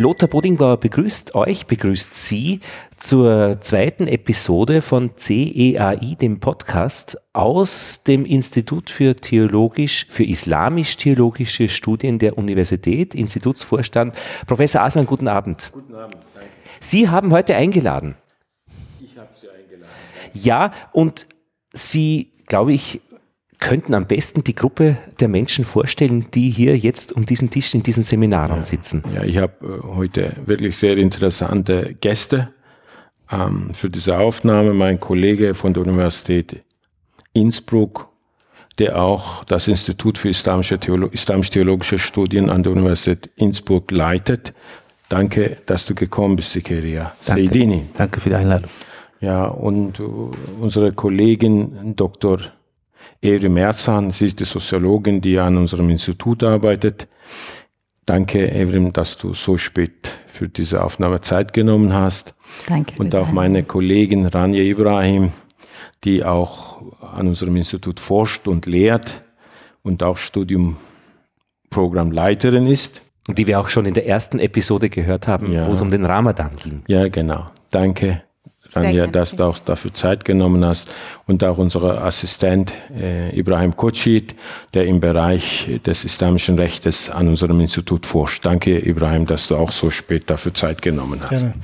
Lothar Bodingbauer begrüßt euch, begrüßt Sie zur zweiten Episode von CEAI, dem Podcast aus dem Institut für Theologisch, für Islamisch-Theologische Studien der Universität, Institutsvorstand. Professor Aslan, guten Abend. Guten Abend, danke. Sie haben heute eingeladen. Ich habe Sie eingeladen. Ja, und Sie, glaube ich, könnten am besten die Gruppe der Menschen vorstellen, die hier jetzt um diesen Tisch in diesem Seminarraum ja. sitzen? Ja, ich habe äh, heute wirklich sehr interessante Gäste ähm, für diese Aufnahme. Mein Kollege von der Universität Innsbruck, der auch das Institut für islamische Theolo islamisch-theologische Studien an der Universität Innsbruck leitet. Danke, dass du gekommen bist, Sikeria Seidini. Danke für die Einladung. Ja, und uh, unsere Kollegin Dr. Evrim Erzan, sie ist die Soziologin, die an unserem Institut arbeitet. Danke, Evrim, dass du so spät für diese Aufnahme Zeit genommen hast. Danke. Und auch meine Kollegin Rania Ibrahim, die auch an unserem Institut forscht und lehrt und auch Studiumprogrammleiterin ist. Und die wir auch schon in der ersten Episode gehört haben, ja. wo es um den Ramadan ging. Ja, genau. Danke Rania, dass du auch dafür Zeit genommen hast und auch unser Assistent äh, Ibrahim Kotschid, der im Bereich des islamischen Rechtes an unserem Institut forscht. Danke, Ibrahim, dass du auch so spät dafür Zeit genommen hast. Gerne.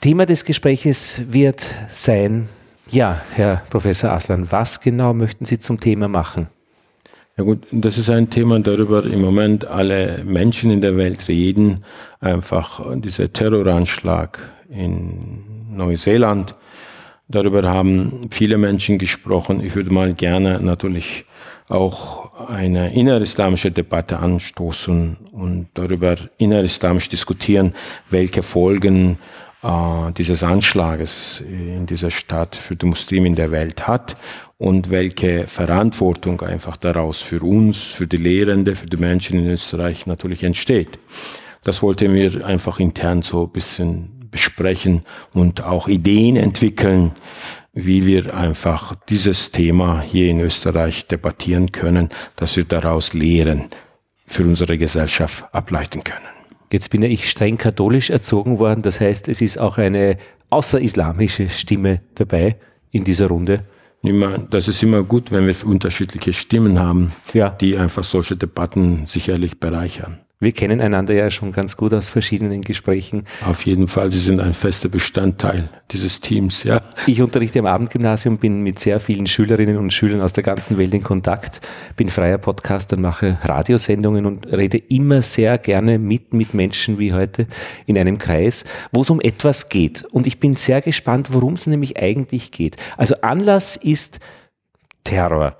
Thema des Gespräches wird sein, ja, Herr Professor Aslan, was genau möchten Sie zum Thema machen? Ja gut, das ist ein Thema, darüber im Moment alle Menschen in der Welt reden. Einfach dieser Terroranschlag in Neuseeland. Darüber haben viele Menschen gesprochen. Ich würde mal gerne natürlich auch eine innerislamische Debatte anstoßen und darüber innerislamisch diskutieren, welche Folgen äh, dieses Anschlages in dieser Stadt für die Muslime in der Welt hat und welche Verantwortung einfach daraus für uns, für die Lehrende, für die Menschen in Österreich natürlich entsteht. Das wollten wir einfach intern so ein bisschen besprechen und auch Ideen entwickeln, wie wir einfach dieses Thema hier in Österreich debattieren können, dass wir daraus Lehren für unsere Gesellschaft ableiten können. Jetzt bin ja ich streng katholisch erzogen worden, das heißt, es ist auch eine außerislamische Stimme dabei in dieser Runde. Immer, das ist immer gut, wenn wir unterschiedliche Stimmen haben, ja. die einfach solche Debatten sicherlich bereichern. Wir kennen einander ja schon ganz gut aus verschiedenen Gesprächen. Auf jeden Fall, Sie sind ein fester Bestandteil dieses Teams, ja. Ich unterrichte am Abendgymnasium, bin mit sehr vielen Schülerinnen und Schülern aus der ganzen Welt in Kontakt, bin freier Podcaster, mache Radiosendungen und rede immer sehr gerne mit, mit Menschen wie heute in einem Kreis, wo es um etwas geht. Und ich bin sehr gespannt, worum es nämlich eigentlich geht. Also Anlass ist Terror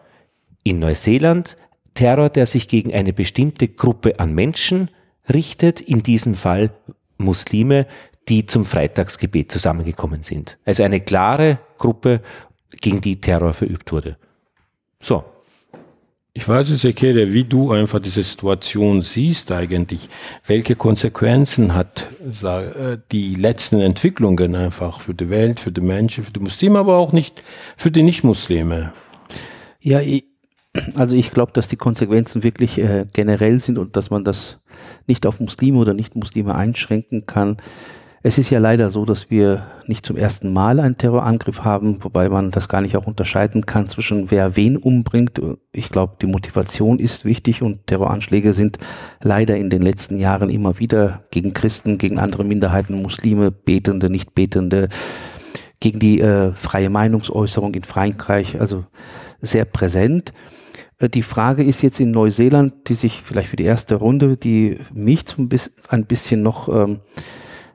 in Neuseeland, Terror, der sich gegen eine bestimmte Gruppe an Menschen richtet, in diesem Fall Muslime, die zum Freitagsgebet zusammengekommen sind. Also eine klare Gruppe, gegen die Terror verübt wurde. So. Ich weiß es, Ekere, wie du einfach diese Situation siehst eigentlich. Welche Konsequenzen hat äh, die letzten Entwicklungen einfach für die Welt, für die Menschen, für die Muslime, aber auch nicht für die Nicht-Muslime? Ja, ich, also ich glaube, dass die Konsequenzen wirklich äh, generell sind und dass man das nicht auf Muslime oder Nicht-Muslime einschränken kann. Es ist ja leider so, dass wir nicht zum ersten Mal einen Terrorangriff haben, wobei man das gar nicht auch unterscheiden kann zwischen wer wen umbringt. Ich glaube, die Motivation ist wichtig und Terroranschläge sind leider in den letzten Jahren immer wieder gegen Christen, gegen andere Minderheiten, Muslime, Betende, Nicht-Betende, gegen die äh, freie Meinungsäußerung in Frankreich, also sehr präsent. Äh, die Frage ist jetzt in Neuseeland, die sich vielleicht für die erste Runde, die mich zum ein bisschen noch ähm,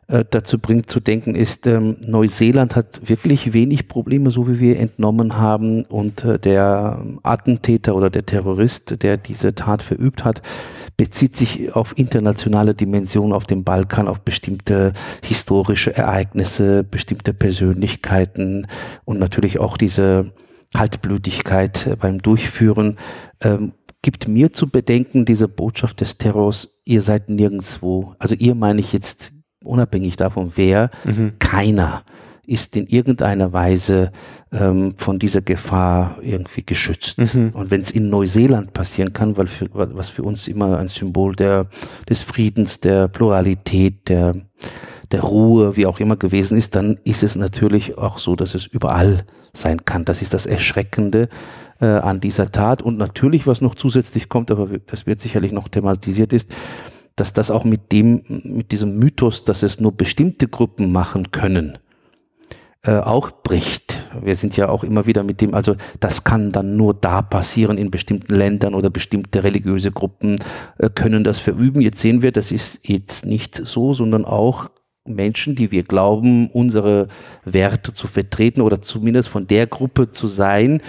äh, dazu bringt zu denken, ist, ähm, Neuseeland hat wirklich wenig Probleme, so wie wir entnommen haben. Und äh, der Attentäter oder der Terrorist, der diese Tat verübt hat, bezieht sich auf internationale Dimensionen, auf den Balkan, auf bestimmte historische Ereignisse, bestimmte Persönlichkeiten und natürlich auch diese Kaltblütigkeit äh, beim Durchführen, ähm, gibt mir zu bedenken, diese Botschaft des Terrors, ihr seid nirgendwo. Also ihr meine ich jetzt unabhängig davon, wer, mhm. keiner ist in irgendeiner Weise ähm, von dieser Gefahr irgendwie geschützt. Mhm. Und wenn es in Neuseeland passieren kann, weil für, was für uns immer ein Symbol der, des Friedens, der Pluralität, der, der Ruhe, wie auch immer gewesen ist, dann ist es natürlich auch so, dass es überall sein kann. Das ist das Erschreckende äh, an dieser Tat. Und natürlich, was noch zusätzlich kommt, aber das wird sicherlich noch thematisiert ist, dass das auch mit dem, mit diesem Mythos, dass es nur bestimmte Gruppen machen können, äh, auch bricht. Wir sind ja auch immer wieder mit dem, also das kann dann nur da passieren in bestimmten Ländern oder bestimmte religiöse Gruppen äh, können das verüben. Jetzt sehen wir, das ist jetzt nicht so, sondern auch Menschen, die wir glauben, unsere Werte zu vertreten oder zumindest von der Gruppe zu sein,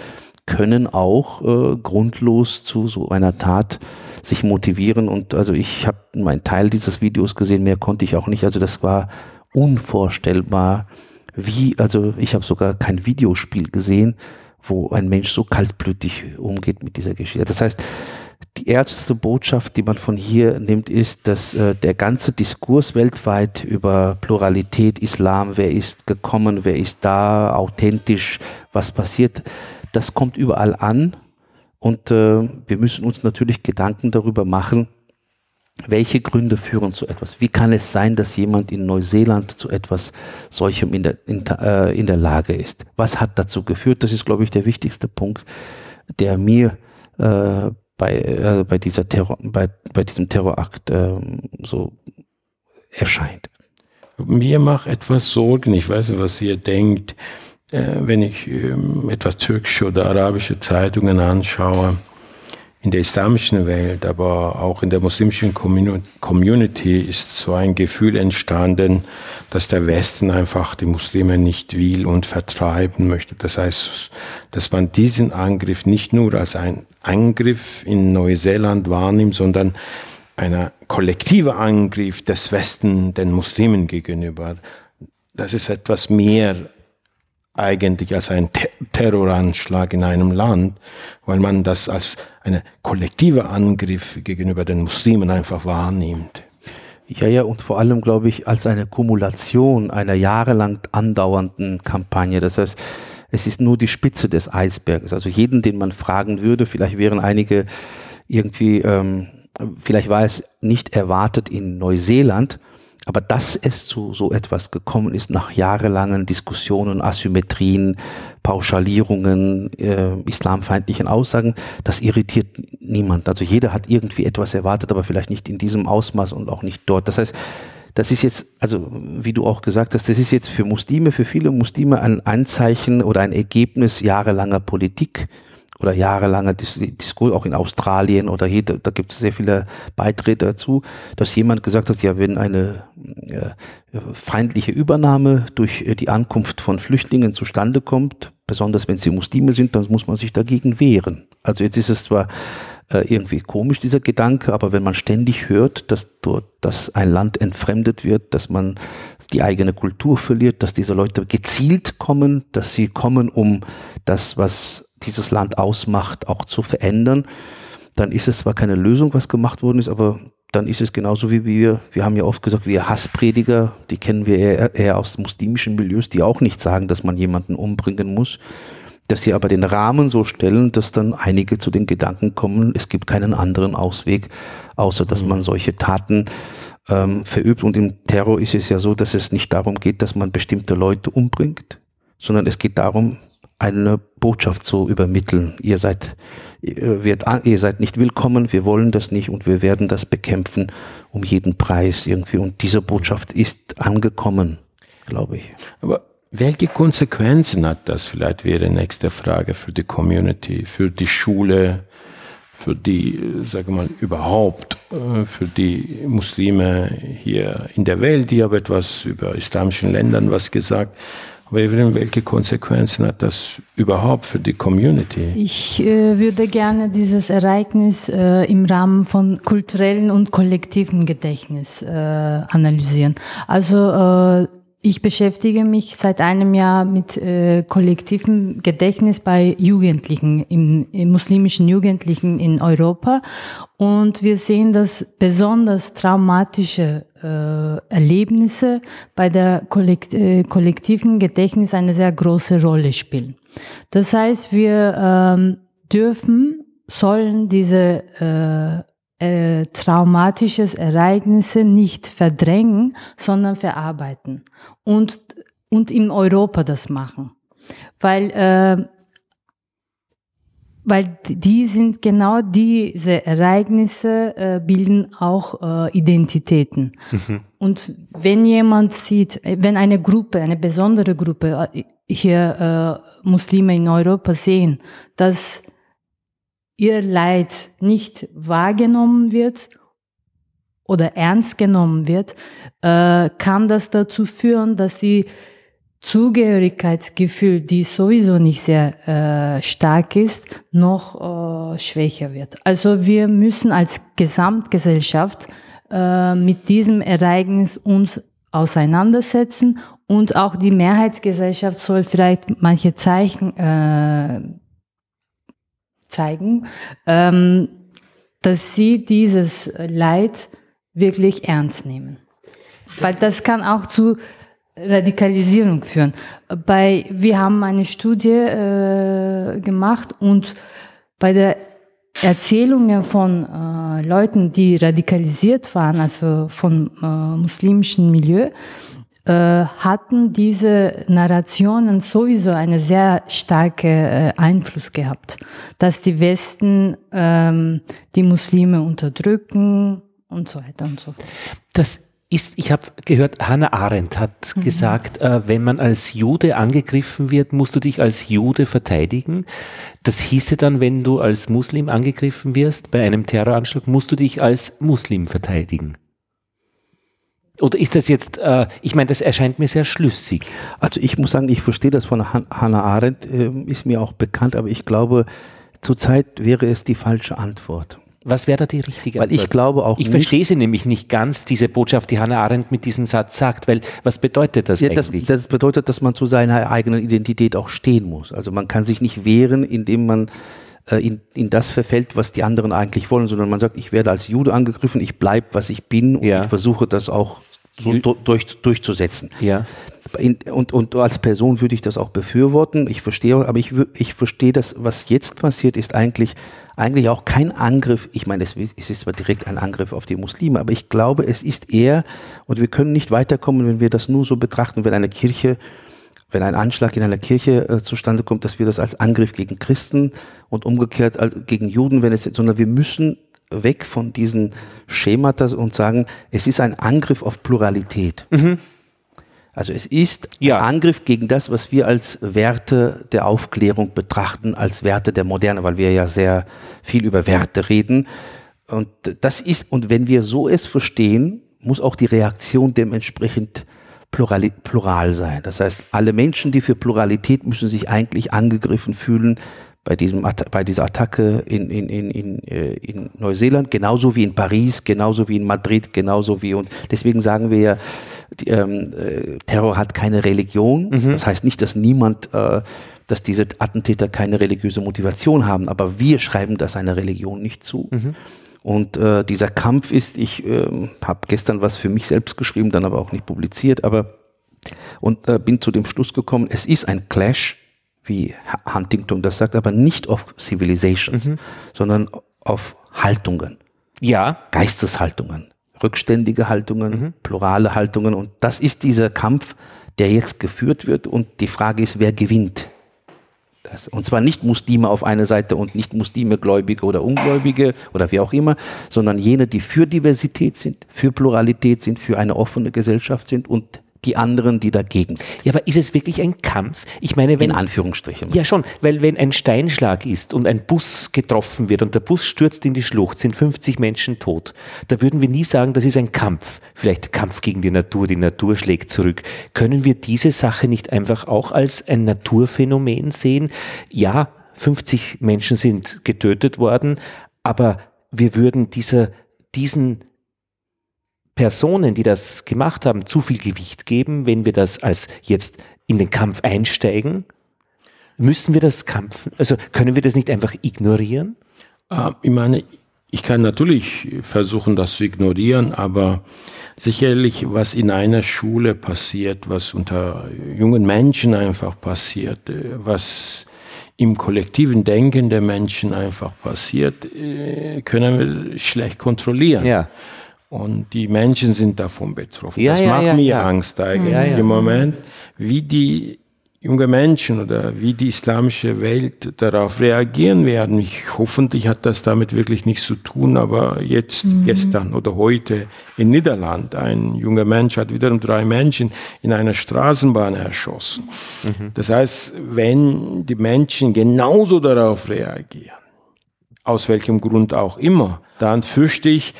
können auch äh, grundlos zu so einer Tat sich motivieren. Und also ich habe meinen Teil dieses Videos gesehen, mehr konnte ich auch nicht. Also das war unvorstellbar, wie, also ich habe sogar kein Videospiel gesehen, wo ein Mensch so kaltblütig umgeht mit dieser Geschichte. Das heißt, die erste Botschaft, die man von hier nimmt, ist, dass äh, der ganze Diskurs weltweit über Pluralität, Islam, wer ist gekommen, wer ist da, authentisch, was passiert, das kommt überall an und äh, wir müssen uns natürlich Gedanken darüber machen, welche Gründe führen zu etwas? Wie kann es sein, dass jemand in Neuseeland zu etwas solchem in der, in, äh, in der Lage ist? Was hat dazu geführt? Das ist, glaube ich, der wichtigste Punkt, der mir äh, bei, äh, bei, dieser Terror, bei, bei diesem Terrorakt äh, so erscheint. Mir macht etwas Sorgen, ich weiß nicht, was ihr denkt, äh, wenn ich äh, etwas türkische oder arabische Zeitungen anschaue in der islamischen Welt, aber auch in der muslimischen Community ist so ein Gefühl entstanden, dass der Westen einfach die Muslime nicht will und vertreiben möchte. Das heißt, dass man diesen Angriff nicht nur als ein Angriff in Neuseeland wahrnimmt, sondern einer kollektive Angriff des Westen den Muslimen gegenüber. Das ist etwas mehr eigentlich als ein Terroranschlag in einem Land, weil man das als eine kollektive Angriff gegenüber den Muslimen einfach wahrnimmt. Ja, ja, und vor allem, glaube ich, als eine Kumulation einer jahrelang andauernden Kampagne. Das heißt, es ist nur die Spitze des Eisberges. Also jeden, den man fragen würde, vielleicht wären einige irgendwie, ähm, vielleicht war es nicht erwartet in Neuseeland, aber dass es zu so etwas gekommen ist nach jahrelangen Diskussionen, Asymmetrien, Pauschalierungen, äh, islamfeindlichen Aussagen, das irritiert niemand. Also jeder hat irgendwie etwas erwartet, aber vielleicht nicht in diesem Ausmaß und auch nicht dort. Das heißt, das ist jetzt, also wie du auch gesagt hast, das ist jetzt für Muslime, für viele Muslime ein Anzeichen oder ein Ergebnis jahrelanger Politik oder jahrelanger Diskurs, auch in Australien oder hier, da, da gibt es sehr viele Beiträge dazu, dass jemand gesagt hat, ja, wenn eine äh, feindliche Übernahme durch äh, die Ankunft von Flüchtlingen zustande kommt, besonders wenn sie Muslime sind, dann muss man sich dagegen wehren. Also jetzt ist es zwar äh, irgendwie komisch, dieser Gedanke, aber wenn man ständig hört, dass dort, dass ein Land entfremdet wird, dass man die eigene Kultur verliert, dass diese Leute gezielt kommen, dass sie kommen, um das, was dieses Land ausmacht, auch zu verändern, dann ist es zwar keine Lösung, was gemacht worden ist, aber dann ist es genauso wie wir, wir haben ja oft gesagt, wir Hassprediger, die kennen wir eher, eher aus muslimischen Milieus, die auch nicht sagen, dass man jemanden umbringen muss, dass sie aber den Rahmen so stellen, dass dann einige zu den Gedanken kommen, es gibt keinen anderen Ausweg, außer dass mhm. man solche Taten ähm, verübt. Und im Terror ist es ja so, dass es nicht darum geht, dass man bestimmte Leute umbringt, sondern es geht darum, eine Botschaft zu übermitteln. Ihr seid, wird, ihr seid nicht willkommen, wir wollen das nicht und wir werden das bekämpfen um jeden Preis irgendwie. Und diese Botschaft ist angekommen, glaube ich. Aber welche Konsequenzen hat das? Vielleicht wäre nächste Frage für die Community, für die Schule, für die, sage mal, überhaupt, äh, für die Muslime hier in der Welt. Ich habe etwas über islamischen Ländern was gesagt. Waverin, welche Konsequenzen hat das überhaupt für die Community? Ich äh, würde gerne dieses Ereignis äh, im Rahmen von kulturellen und kollektiven Gedächtnis äh, analysieren. Also äh, ich beschäftige mich seit einem Jahr mit äh, kollektivem Gedächtnis bei Jugendlichen, im, im muslimischen Jugendlichen in Europa. Und wir sehen, dass besonders traumatische Erlebnisse bei der Kollekt äh, kollektiven Gedächtnis eine sehr große Rolle spielen. Das heißt, wir ähm, dürfen, sollen diese äh, äh, traumatisches Ereignisse nicht verdrängen, sondern verarbeiten und, und in Europa das machen. Weil äh, weil die sind genau diese Ereignisse äh, bilden auch äh, Identitäten. Mhm. Und wenn jemand sieht, wenn eine Gruppe, eine besondere Gruppe äh, hier äh, Muslime in Europa sehen, dass ihr Leid nicht wahrgenommen wird oder ernst genommen wird, äh, kann das dazu führen, dass die Zugehörigkeitsgefühl, die sowieso nicht sehr äh, stark ist, noch äh, schwächer wird. Also wir müssen als Gesamtgesellschaft äh, mit diesem Ereignis uns auseinandersetzen und auch die Mehrheitsgesellschaft soll vielleicht manche Zeichen äh, zeigen, ähm, dass sie dieses Leid wirklich ernst nehmen. Weil das kann auch zu Radikalisierung führen. Bei, wir haben eine Studie äh, gemacht und bei der Erzählungen von äh, Leuten, die radikalisiert waren, also von äh, muslimischen Milieu, äh, hatten diese Narrationen sowieso eine sehr starke äh, Einfluss gehabt, dass die Westen ähm, die Muslime unterdrücken und so weiter und so fort. Das ist, ich habe gehört, Hannah Arendt hat mhm. gesagt, äh, wenn man als Jude angegriffen wird, musst du dich als Jude verteidigen. Das hieße dann, wenn du als Muslim angegriffen wirst bei einem Terroranschlag, musst du dich als Muslim verteidigen. Oder ist das jetzt, äh, ich meine, das erscheint mir sehr schlüssig. Also ich muss sagen, ich verstehe das von Han Hannah Arendt, äh, ist mir auch bekannt, aber ich glaube, zurzeit wäre es die falsche Antwort. Was wäre da die richtige weil Antwort? Ich glaube auch Ich verstehe sie nämlich nicht ganz, diese Botschaft, die Hannah Arendt mit diesem Satz sagt, weil was bedeutet das ja, eigentlich? Das, das bedeutet, dass man zu seiner eigenen Identität auch stehen muss. Also man kann sich nicht wehren, indem man äh, in, in das verfällt, was die anderen eigentlich wollen, sondern man sagt, ich werde als Jude angegriffen, ich bleibe, was ich bin und ja. ich versuche das auch so durch, durchzusetzen. Ja. In, und, und als Person würde ich das auch befürworten. Ich verstehe, aber ich, ich verstehe das, was jetzt passiert, ist eigentlich, eigentlich auch kein Angriff. Ich meine, es, es ist zwar direkt ein Angriff auf die Muslime, aber ich glaube, es ist eher, und wir können nicht weiterkommen, wenn wir das nur so betrachten, wenn eine Kirche, wenn ein Anschlag in einer Kirche äh, zustande kommt, dass wir das als Angriff gegen Christen und umgekehrt äh, gegen Juden, wenn es, sondern wir müssen weg von diesen Schemata und sagen, es ist ein Angriff auf Pluralität. Mhm. Also es ist ja. ein Angriff gegen das, was wir als Werte der Aufklärung betrachten, als Werte der Moderne, weil wir ja sehr viel über Werte reden. Und das ist, und wenn wir so es verstehen, muss auch die Reaktion dementsprechend plural, plural sein. Das heißt, alle Menschen, die für Pluralität müssen sich eigentlich angegriffen fühlen, bei, diesem, bei dieser Attacke in, in, in, in, äh, in Neuseeland, genauso wie in Paris, genauso wie in Madrid, genauso wie und deswegen sagen wir ja, die, ähm, äh, Terror hat keine Religion. Mhm. Das heißt nicht, dass niemand, äh, dass diese Attentäter keine religiöse Motivation haben, aber wir schreiben das einer Religion nicht zu. Mhm. Und äh, dieser Kampf ist, ich äh, habe gestern was für mich selbst geschrieben, dann aber auch nicht publiziert, aber und äh, bin zu dem Schluss gekommen, es ist ein Clash wie Huntington das sagt, aber nicht auf Civilizations, mhm. sondern auf Haltungen. Ja. Geisteshaltungen, rückständige Haltungen, mhm. plurale Haltungen. Und das ist dieser Kampf, der jetzt geführt wird. Und die Frage ist, wer gewinnt? Das, und zwar nicht Muslime auf einer Seite und nicht Muslime, Gläubige oder Ungläubige oder wie auch immer, sondern jene, die für Diversität sind, für Pluralität sind, für eine offene Gesellschaft sind und die anderen, die dagegen sind. Ja, aber ist es wirklich ein Kampf? Ich meine, wenn. In Anführungsstrichen. Ja, schon, weil wenn ein Steinschlag ist und ein Bus getroffen wird und der Bus stürzt in die Schlucht, sind 50 Menschen tot. Da würden wir nie sagen, das ist ein Kampf. Vielleicht Kampf gegen die Natur, die Natur schlägt zurück. Können wir diese Sache nicht einfach auch als ein Naturphänomen sehen? Ja, 50 Menschen sind getötet worden, aber wir würden dieser, diesen Personen, die das gemacht haben, zu viel Gewicht geben, wenn wir das als jetzt in den Kampf einsteigen? Müssen wir das kämpfen? Also können wir das nicht einfach ignorieren? Äh, ich meine, ich kann natürlich versuchen, das zu ignorieren, aber sicherlich, was in einer Schule passiert, was unter jungen Menschen einfach passiert, äh, was im kollektiven Denken der Menschen einfach passiert, äh, können wir schlecht kontrollieren. Ja. Und die Menschen sind davon betroffen. Ja, das ja, macht ja, mir. Angst eigentlich Ja, ja. im Moment, wie die junge Menschen oder wie die islamische Welt darauf reagieren werden. Ich, hoffentlich hat das damit wirklich nichts zu tun, aber jetzt, gestern oder heute in Niederland, ein junger Mensch hat wiederum drei Menschen in einer Straßenbahn erschossen. Das heißt, wenn die Menschen genauso darauf reagieren, aus welchem Grund auch immer, dann fürchte ich,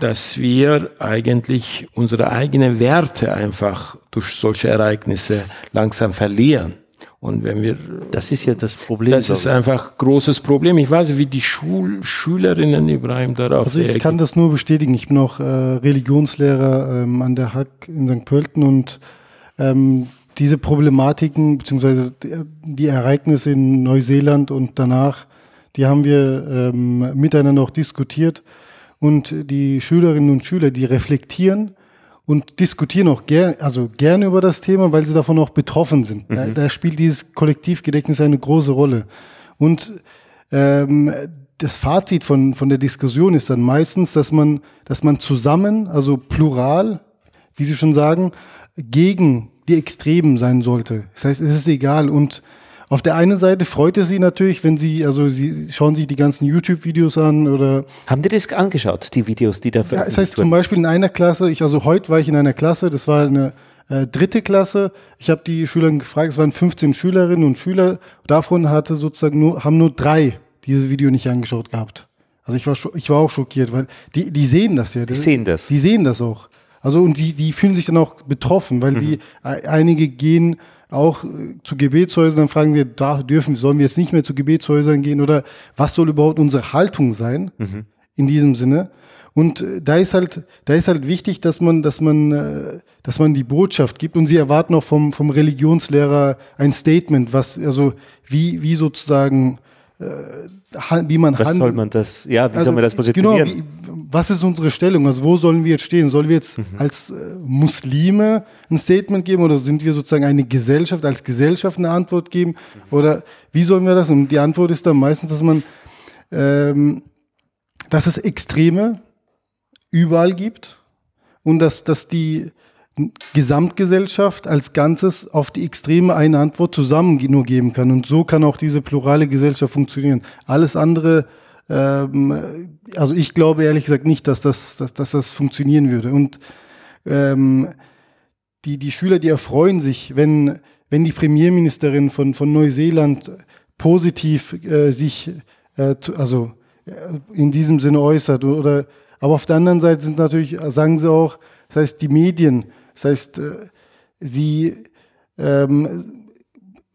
dass wir eigentlich unsere eigenen Werte einfach durch solche Ereignisse langsam verlieren. Und wenn wir, Das ist ja das Problem. das ist einfach ein großes Problem. Ich weiß nicht, wie die Schul Schülerinnen Ibrahim darauf Also ich kann reagieren. das nur bestätigen. Ich bin auch äh, Religionslehrer ähm, an der Hack in St. Pölten und ähm, diese Problematiken beziehungsweise die, die Ereignisse in Neuseeland und danach, die haben wir ähm, miteinander auch diskutiert und die Schülerinnen und Schüler, die reflektieren und diskutieren auch gern, also gerne über das Thema, weil sie davon auch betroffen sind. Da, da spielt dieses Kollektivgedächtnis eine große Rolle. Und ähm, das Fazit von, von der Diskussion ist dann meistens, dass man, dass man zusammen, also plural, wie Sie schon sagen, gegen die Extremen sein sollte. Das heißt, es ist egal. Und auf der einen Seite freut es Sie natürlich, wenn Sie, also Sie schauen sich die ganzen YouTube-Videos an oder Haben die das angeschaut, die Videos, die da ja, das veröffentlicht heißt zum? Beispiel in einer Klasse, ich, also heute war ich in einer Klasse, das war eine äh, dritte Klasse. Ich habe die Schüler gefragt, es waren 15 Schülerinnen und Schüler. Davon hatte sozusagen nur, haben nur drei dieses Video nicht angeschaut gehabt. Also ich war, ich war auch schockiert, weil die, die sehen das ja. Die sehen das. Die sehen das auch. Also und die, die fühlen sich dann auch betroffen, weil sie, e- einige gehen auch äh, zu Gebetshäusern, dann fragen sie, da dürfen, sollen wir jetzt nicht mehr zu Gebetshäusern gehen oder was soll überhaupt unsere Haltung sein in diesem Sinne? Und äh, da ist halt, da ist halt wichtig, dass man, dass man, äh, dass man die Botschaft gibt und sie erwarten auch vom, vom Religionslehrer ein Statement, was, also wie, wie sozusagen, wie man Was handelt. soll man das, ja, wie Also, soll man das positionieren? Genau, wie, was ist unsere Stellung? Also wo sollen wir jetzt stehen? Sollen wir jetzt als äh, Muslime ein Statement geben oder sind wir sozusagen eine Gesellschaft, als Gesellschaft eine Antwort geben? Oder wie sollen wir das? Und die Antwort ist dann meistens, dass man, ähm, dass es Extreme überall gibt und dass, dass die Gesamtgesellschaft als Ganzes auf die Extreme eine Antwort zusammen nur geben kann. Und so kann auch diese plurale Gesellschaft funktionieren. Alles andere, ähm, also ich glaube ehrlich gesagt nicht, dass das, dass, dass das funktionieren würde. Und ähm, die, die Schüler, die erfreuen sich, wenn, wenn die Premierministerin von, von Neuseeland positiv äh, sich, äh, also äh, in diesem Sinne äußert. Oder, aber auf der anderen Seite sind natürlich, sagen sie auch, das heißt, die Medien, das heißt, äh, sie ähm,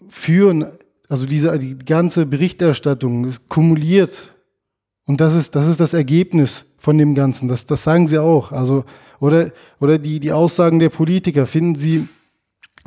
führen, also diese, die ganze Berichterstattung kumuliert. Und das ist, das ist das Ergebnis von dem Ganzen. Das, das sagen sie auch. Also, oder, oder die, die Aussagen der Politiker finden sie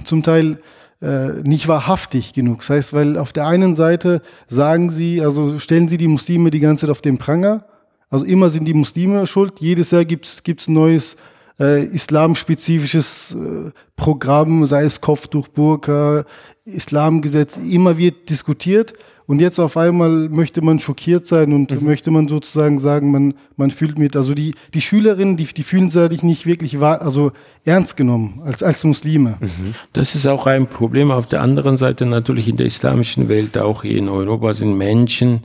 zum Teil äh, nicht wahrhaftig genug. Das heißt, weil auf der einen Seite sagen sie, also stellen sie die Muslime die ganze Zeit auf den Pranger. Also immer sind die Muslime schuld. Jedes Jahr gibt's gibt's ein neues äh, islamspezifisches äh, Programm, sei es Kopftuch, Burka, Islamgesetz. Immer wird diskutiert. Und jetzt auf einmal möchte man schockiert sein und möchte man sozusagen sagen, man, man fühlt mit, also die, die Schülerinnen, die, die fühlen sich nicht wirklich wahr, also ernst genommen als, als Muslime. Das ist auch ein Problem. Auf der anderen Seite natürlich in der islamischen Welt, auch hier in Europa, sind Menschen,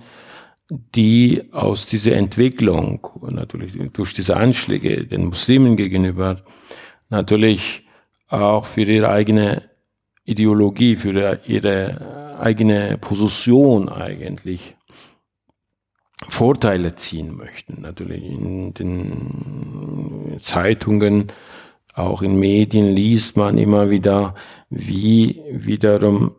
die aus dieser Entwicklung, natürlich durch diese Anschläge den Muslimen gegenüber, natürlich auch für ihre eigene Ideologie, für ihre- eigene Position eigentlich Vorteile ziehen möchten. Natürlich in den Zeitungen, auch in Medien liest man immer wieder, wie wiederum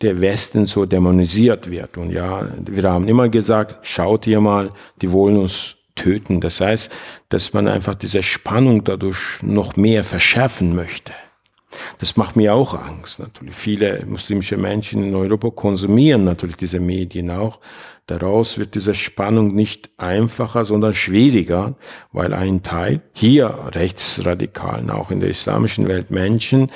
der Westen so dämonisiert wird. Und ja, wir haben immer gesagt, schaut ihr mal, die wollen uns töten. Das heißt, dass man einfach diese Spannung dadurch noch mehr verschärfen möchte. Das macht mir auch Angst. Natürlich viele muslimische Menschen in Europa konsumieren natürlich diese Medien auch. Daraus wird diese Spannung nicht einfacher, sondern schwieriger, weil ein Teil hier Rechtsradikalen, auch in der islamischen Welt Menschen,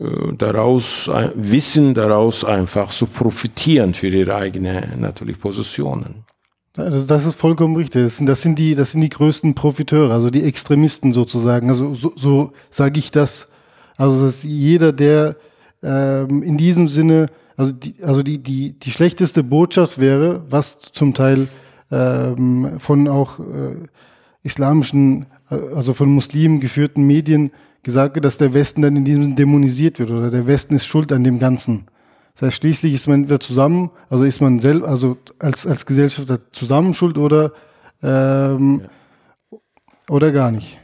äh, daraus äh, wissen, daraus einfach zu profitieren für ihre eigenen natürlich Positionen. Also das ist vollkommen richtig. Das sind, das sind die, das sind die größten Profiteure, also die Extremisten sozusagen. Also so, so sage ich das. Also dass jeder, der ähm, in diesem Sinne, also die, also die, die, die schlechteste Botschaft wäre, was zum Teil ähm, von auch äh, islamischen, äh, also von Muslimen geführten Medien gesagt wird, dass der Westen dann in diesem Sinne dämonisiert wird oder der Westen ist schuld an dem Ganzen. Das heißt, schließlich ist man wieder zusammen, also ist man selbst, also als, als Gesellschaft zusammen schuld oder, ähm, ja. oder gar nicht.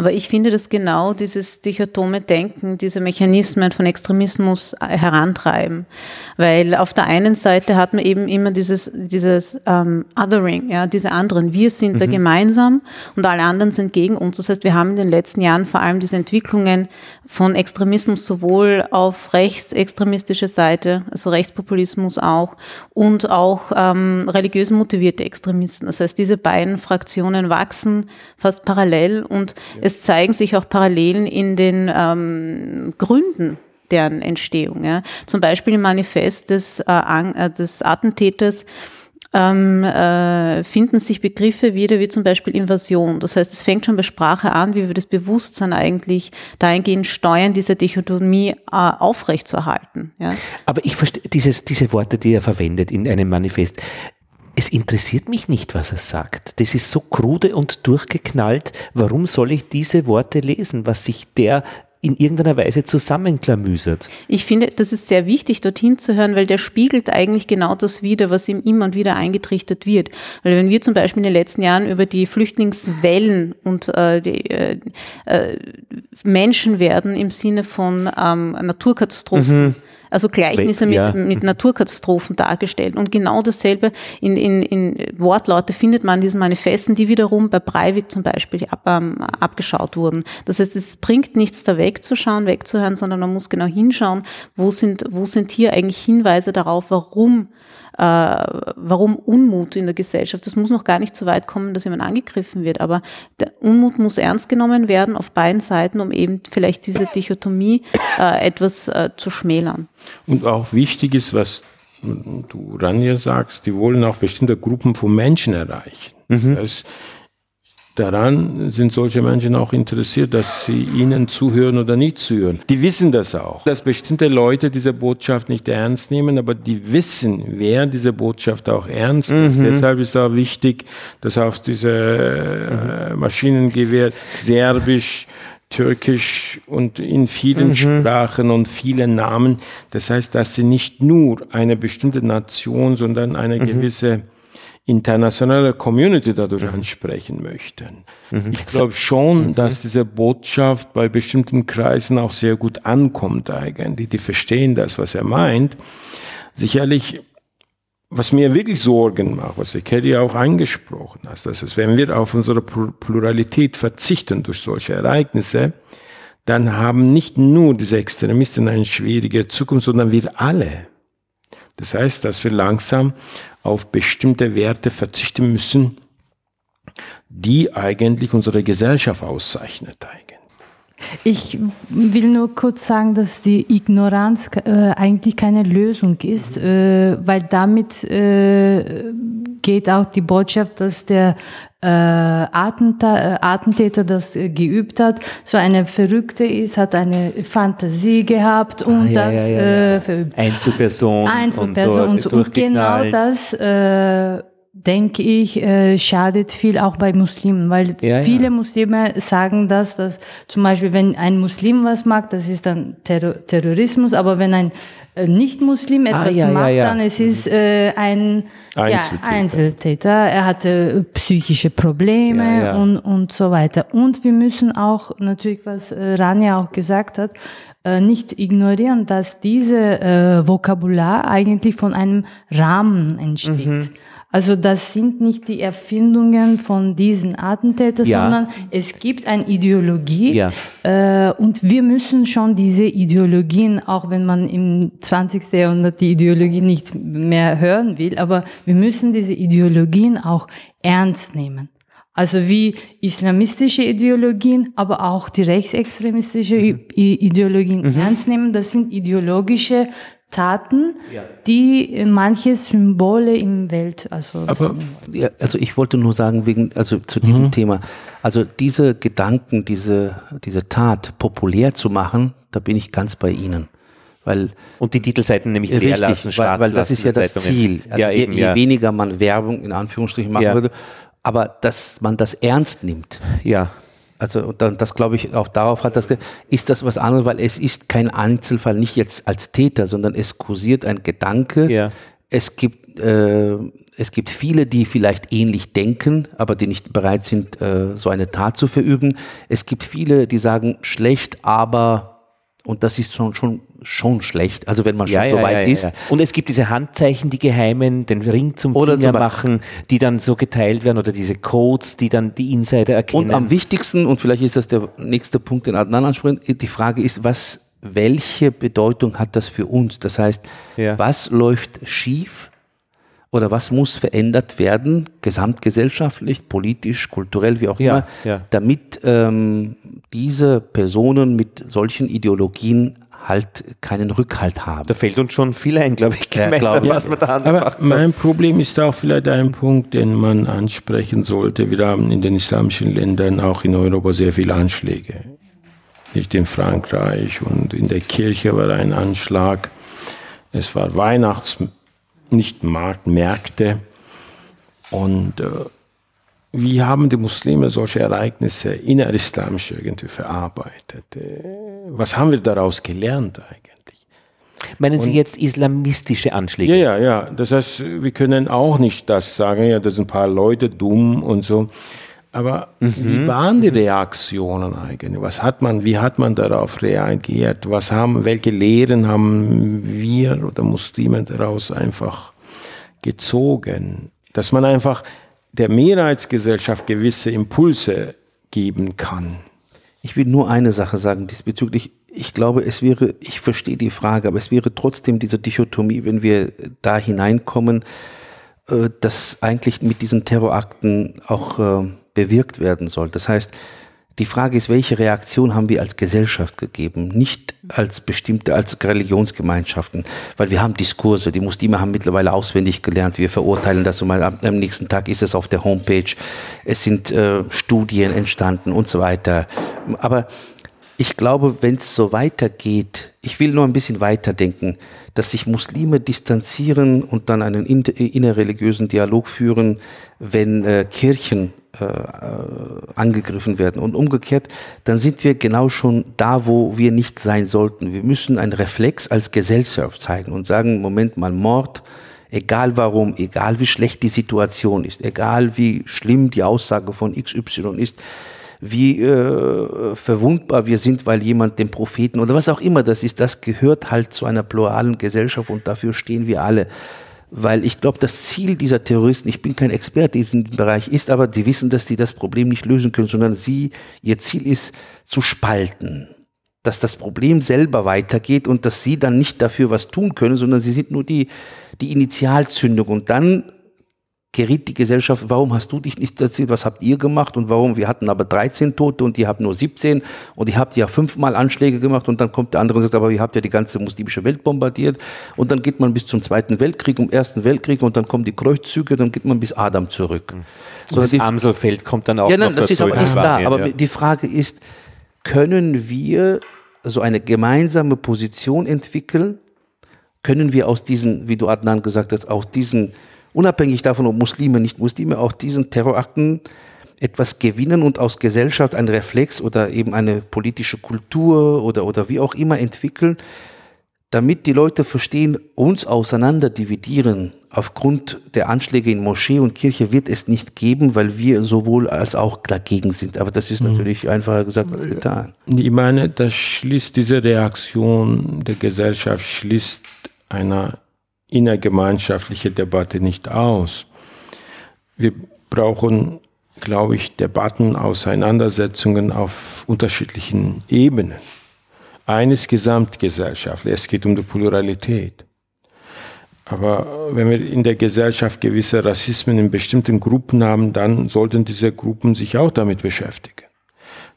Aber ich finde, dass genau dieses dichotome Denken, diese Mechanismen von Extremismus äh, herantreiben. Weil auf der einen Seite hat man eben immer dieses, dieses ähm, Othering, ja, diese anderen. Wir sind mhm. da gemeinsam und alle anderen sind gegen uns. Das heißt, wir haben in den letzten Jahren vor allem diese Entwicklungen von Extremismus sowohl auf rechtsextremistische Seite, also Rechtspopulismus auch, und auch ähm, religiös motivierte Extremisten. Das heißt, diese beiden Fraktionen wachsen fast parallel und ja es zeigen sich auch Parallelen in den ähm, Gründen deren Entstehung. Ja. Zum Beispiel im Manifest des, äh, äh, des Attentäters ähm, äh, finden sich Begriffe wieder wie zum Beispiel Invasion. Das heißt, es fängt schon bei Sprache an, wie wir das Bewusstsein eigentlich dahingehend steuern, diese Dichotomie äh, aufrechtzuerhalten. Ja. Aber ich verstehe diese Worte, die er verwendet in einem Manifest es interessiert mich nicht, was er sagt. Das ist so krude und durchgeknallt. Warum soll ich diese Worte lesen, was sich der in irgendeiner Weise zusammenklamüsert. Ich finde, das ist sehr wichtig, dorthin zu hören, weil der spiegelt eigentlich genau das wider, was ihm immer und wieder eingetrichtert wird. Weil wenn wir zum Beispiel in den letzten Jahren über die Flüchtlingswellen und äh, die äh, äh, Menschen werden im Sinne von ähm, Naturkatastrophen mhm also Gleichnisse mit, ja. mit Naturkatastrophen dargestellt. Und genau dasselbe in, in, in Wortlaute findet man in diesen Manifesten, die wiederum bei Breivik zum Beispiel ab, ähm, abgeschaut wurden. Das heißt, es bringt nichts da wegzuschauen, wegzuhören, sondern man muss genau hinschauen, wo sind, wo sind hier eigentlich Hinweise darauf, warum äh, warum Unmut in der Gesellschaft. Das muss noch gar nicht so weit kommen, dass jemand angegriffen wird, aber der Unmut muss ernst genommen werden auf beiden Seiten, um eben vielleicht diese Dichotomie äh, etwas äh, zu schmälern. Und auch wichtig ist, was du Ranja sagst, die wollen auch bestimmte Gruppen von Menschen erreichen. Mhm. Das Daran sind solche Menschen auch interessiert, dass sie ihnen zuhören oder nicht zuhören. Die wissen das auch, dass bestimmte Leute diese Botschaft nicht ernst nehmen, aber die wissen, wer diese Botschaft auch ernst nimmt. Mhm. Deshalb ist auch wichtig, dass auf diese äh, Maschinengewehr Serbisch, Türkisch und in vielen mhm. Sprachen und vielen Namen. Das heißt, dass sie nicht nur eine bestimmte Nation, sondern eine mhm. gewisse internationale Community dadurch ansprechen möchten. Mhm. Ich glaube schon, mhm. dass diese Botschaft bei bestimmten Kreisen auch sehr gut ankommt eigentlich. Die verstehen das, was er meint. Sicherlich, was mir wirklich Sorgen macht, was der Kelly auch angesprochen hat, dass es, wenn wir auf unsere Pluralität verzichten durch solche Ereignisse, dann haben nicht nur diese Extremisten eine schwierige Zukunft, sondern wir alle. Das heißt, dass wir langsam auf bestimmte Werte verzichten müssen, die eigentlich unsere Gesellschaft auszeichnet. Ich will nur kurz sagen, dass die Ignoranz äh, eigentlich keine Lösung ist, äh, weil damit äh, geht auch die Botschaft, dass der äh, Attentäter, äh, Attentäter das äh, geübt hat, so eine Verrückte ist, hat eine Fantasie gehabt und ah, ja, das ja, ja, äh. Einzelperson, Einzelperson und, so, und, und genau das äh, denke ich, äh, schadet viel auch bei Muslimen, weil ja, viele ja. Muslime sagen das, dass zum Beispiel, wenn ein Muslim was mag, das ist dann Terror Terrorismus, aber wenn ein äh, Nicht-Muslim ah, etwas ah, ja, macht, dann es ist äh, ein Einzeltäter. Einzeltäter. Er hatte psychische Probleme Und, und so weiter. Und wir müssen auch natürlich, was äh, Rania auch gesagt hat, äh, nicht ignorieren, dass diese äh, Vokabular eigentlich von einem Rahmen entsteht. Mhm. Also das sind nicht die Erfindungen von diesen Attentätern, Ja. sondern es gibt eine Ideologie Ja. äh, und wir müssen schon diese Ideologien, auch wenn man im 20. Jahrhundert die Ideologie nicht mehr hören will, aber wir müssen diese Ideologien auch ernst nehmen. Also wie islamistische Ideologien, aber auch die rechtsextremistische I- Ideologien ernst nehmen. Das sind ideologische Taten, die äh, manche Symbole im Welt, also Aber Ja, also ich wollte nur sagen, wegen, also zu diesem Mhm. Thema, also diese Gedanken, diese, diese Tat populär zu machen, da bin ich ganz bei Ihnen. Weil Und die Titelseiten nämlich leer Richtig, lassen, weil, schwarz weil das lassen ist ja das Zeitungen. Ziel. Also ja, je, eben, je ja. weniger man Werbung in Anführungsstrichen machen Ja. würde, aber dass man das ernst nimmt. ja. Also dann, das glaube ich auch darauf hat das ist das was anderes, weil es ist kein Einzelfall, nicht jetzt als Täter, sondern es kursiert ein Gedanke. Ja. Es gibt äh, es gibt viele, die vielleicht ähnlich denken, aber die nicht bereit sind, äh, so eine Tat zu verüben. Es gibt viele, die sagen schlecht, aber und das ist schon schon schon schlecht. Also wenn man schon Ja, so ja, weit ja, ist. Und es gibt diese Handzeichen, die geheimen, den Ring zum Oder Finger zum machen, die dann so geteilt werden oder diese Codes, die dann die Insider erkennen. Und am wichtigsten, und vielleicht ist das der nächste Punkt, den Adnan anspricht, die Frage ist, was, welche Bedeutung hat das für uns? Das heißt, was läuft schief oder was muss verändert werden, gesamtgesellschaftlich, politisch, kulturell, wie auch immer, damit ähm, diese Personen mit solchen Ideologien halt keinen Rückhalt haben. da fällt uns schon viel ein, glaube ich, Ja, gemeinsam, glaub ich. was man da Aber mein Problem ist auch vielleicht ein Punkt, den man ansprechen sollte. Wir haben in den islamischen Ländern, auch in Europa, sehr viele Anschläge. Nicht in Frankreich und in der Kirche war ein Anschlag. Es war Weihnachts, nicht Markt, Märkte. Und äh, wie haben die Muslime solche Ereignisse innerislamisch irgendwie verarbeitet? Was haben wir daraus gelernt eigentlich? Meinen Sie jetzt islamistische Anschläge? Ja, ja, ja. Das heißt, wir können auch nicht das sagen, ja, das sind ein paar Leute dumm und so. Aber wie waren die Reaktionen eigentlich? Was hat man, wie hat man darauf reagiert? Was haben, welche Lehren haben wir oder Muslime daraus einfach gezogen? Dass man einfach der Mehrheitsgesellschaft gewisse Impulse geben kann. Ich will nur eine Sache sagen diesbezüglich. Ich glaube, es wäre, ich verstehe die Frage, aber es wäre trotzdem diese Dichotomie, wenn wir da hineinkommen, äh, dass eigentlich mit diesen Terrorakten auch äh, bewirkt werden soll. Das heißt, die Frage ist, welche Reaktion haben wir als Gesellschaft gegeben, nicht als bestimmte, als Religionsgemeinschaften, weil wir haben Diskurse, die Muslime haben mittlerweile auswendig gelernt, wir verurteilen das und am, nächsten Tag ist es auf der Homepage, es sind äh, Studien entstanden und so weiter. Aber ich glaube, wenn es so weitergeht, ich will nur ein bisschen weiterdenken, dass sich Muslime distanzieren und dann einen innerreligiösen Dialog führen, wenn äh, Kirchen äh, angegriffen werden. Und umgekehrt, dann sind wir genau schon da, wo wir nicht sein sollten. Wir müssen einen Reflex als Gesellschaft zeigen und sagen, Moment mal, Mord, egal warum, egal wie schlecht die Situation ist, egal wie schlimm die Aussage von XY ist, wie äh, verwundbar wir sind, weil jemand den Propheten oder was auch immer das ist, das gehört halt zu einer pluralen Gesellschaft und dafür stehen wir alle. Weil ich glaube, das Ziel dieser Terroristen, ich bin kein Experte in diesem Bereich, ist aber, sie wissen, dass die das Problem nicht lösen können, sondern sie, ihr Ziel ist zu spalten. Dass das Problem selber weitergeht und dass sie dann nicht dafür was tun können, sondern sie sind nur die, die Initialzündung. Und dann geriet die Gesellschaft, warum hast du dich nicht erzählt, was habt ihr gemacht? Und warum, wir hatten aber 13 Tote und ihr habt nur 17 und ihr habt ja fünfmal Anschläge gemacht. Und dann kommt der andere und sagt, aber ihr habt ja die ganze muslimische Welt bombardiert. Und dann geht man bis zum Zweiten Weltkrieg, um Ersten Weltkrieg. Und dann kommen die Kreuzzüge, dann geht man bis Adam zurück. Und das die- Amselfeld kommt dann auch ja, nein, noch das ist aber ist da. Aber ja. die Frage ist, können wir so eine gemeinsame Position entwickeln? Können wir aus diesen, wie du Adnan gesagt hast, aus diesen, unabhängig davon, ob Muslime, nicht Muslime, auch diesen Terrorakten etwas gewinnen und aus Gesellschaft einen Reflex oder eben eine politische Kultur oder, oder wie auch immer entwickeln, damit die Leute verstehen, uns auseinander dividieren aufgrund der Anschläge in Moschee und Kirche wird es nicht geben, weil wir sowohl als auch dagegen sind. Aber das ist natürlich einfacher gesagt als getan. Ich meine, das schließt diese Reaktion der Gesellschaft schließt eine innergemeinschaftliche Debatte nicht aus. wir brauchen, glaube ich, Debatten, Auseinandersetzungen auf unterschiedlichen Ebenen. Eines gesamtgesellschaftlich, es geht um die Pluralität. Aber wenn wir in der Gesellschaft gewisse Rassismen in bestimmten Gruppen haben, dann sollten diese Gruppen sich auch damit beschäftigen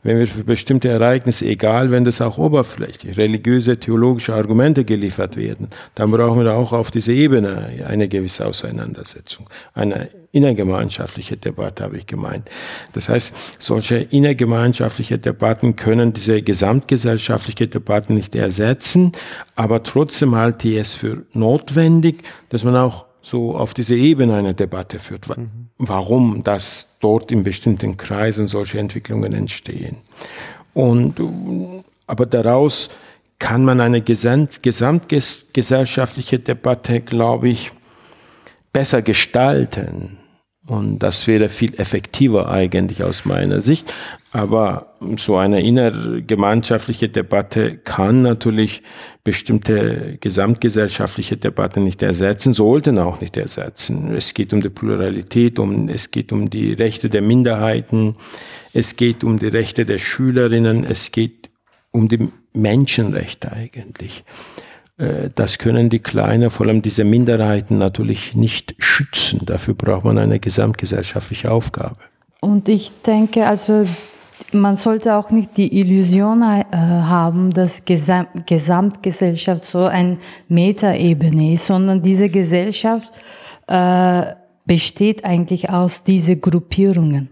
wenn wir für bestimmte Ereignisse, egal wenn das auch oberflächlich, religiöse, theologische Argumente geliefert werden, dann brauchen wir auch auf dieser Ebene eine gewisse Auseinandersetzung, eine innergemeinschaftliche Debatte, habe ich gemeint. Das heißt, solche innergemeinschaftliche Debatten können diese gesamtgesellschaftliche Debatten nicht ersetzen, aber trotzdem halte ich es für notwendig, dass man auch so auf diese Ebene eine Debatte führt, mhm. Warum das dort in bestimmten Kreisen solche Entwicklungen entstehen. Und, aber daraus kann man eine gesamt, gesamtgesellschaftliche Debatte, glaube ich, besser gestalten. Und das wäre viel effektiver eigentlich aus meiner Sicht. Aber so eine innergemeinschaftliche Debatte kann natürlich bestimmte gesamtgesellschaftliche Debatten nicht ersetzen, sollten auch nicht ersetzen. Es geht um die Pluralität, um, es geht um die Rechte der Minderheiten, es geht um die Rechte der Schülerinnen, es geht um die Menschenrechte eigentlich. Äh, das können die Kleinen, vor allem diese Minderheiten, natürlich nicht schützen. Dafür braucht man eine gesamtgesellschaftliche Aufgabe. Und ich denke, also man sollte auch nicht die Illusion äh, haben, dass Gesam Gesamtgesellschaft so eine Metaebene ist, sondern diese Gesellschaft äh, besteht eigentlich aus diesen Gruppierungen.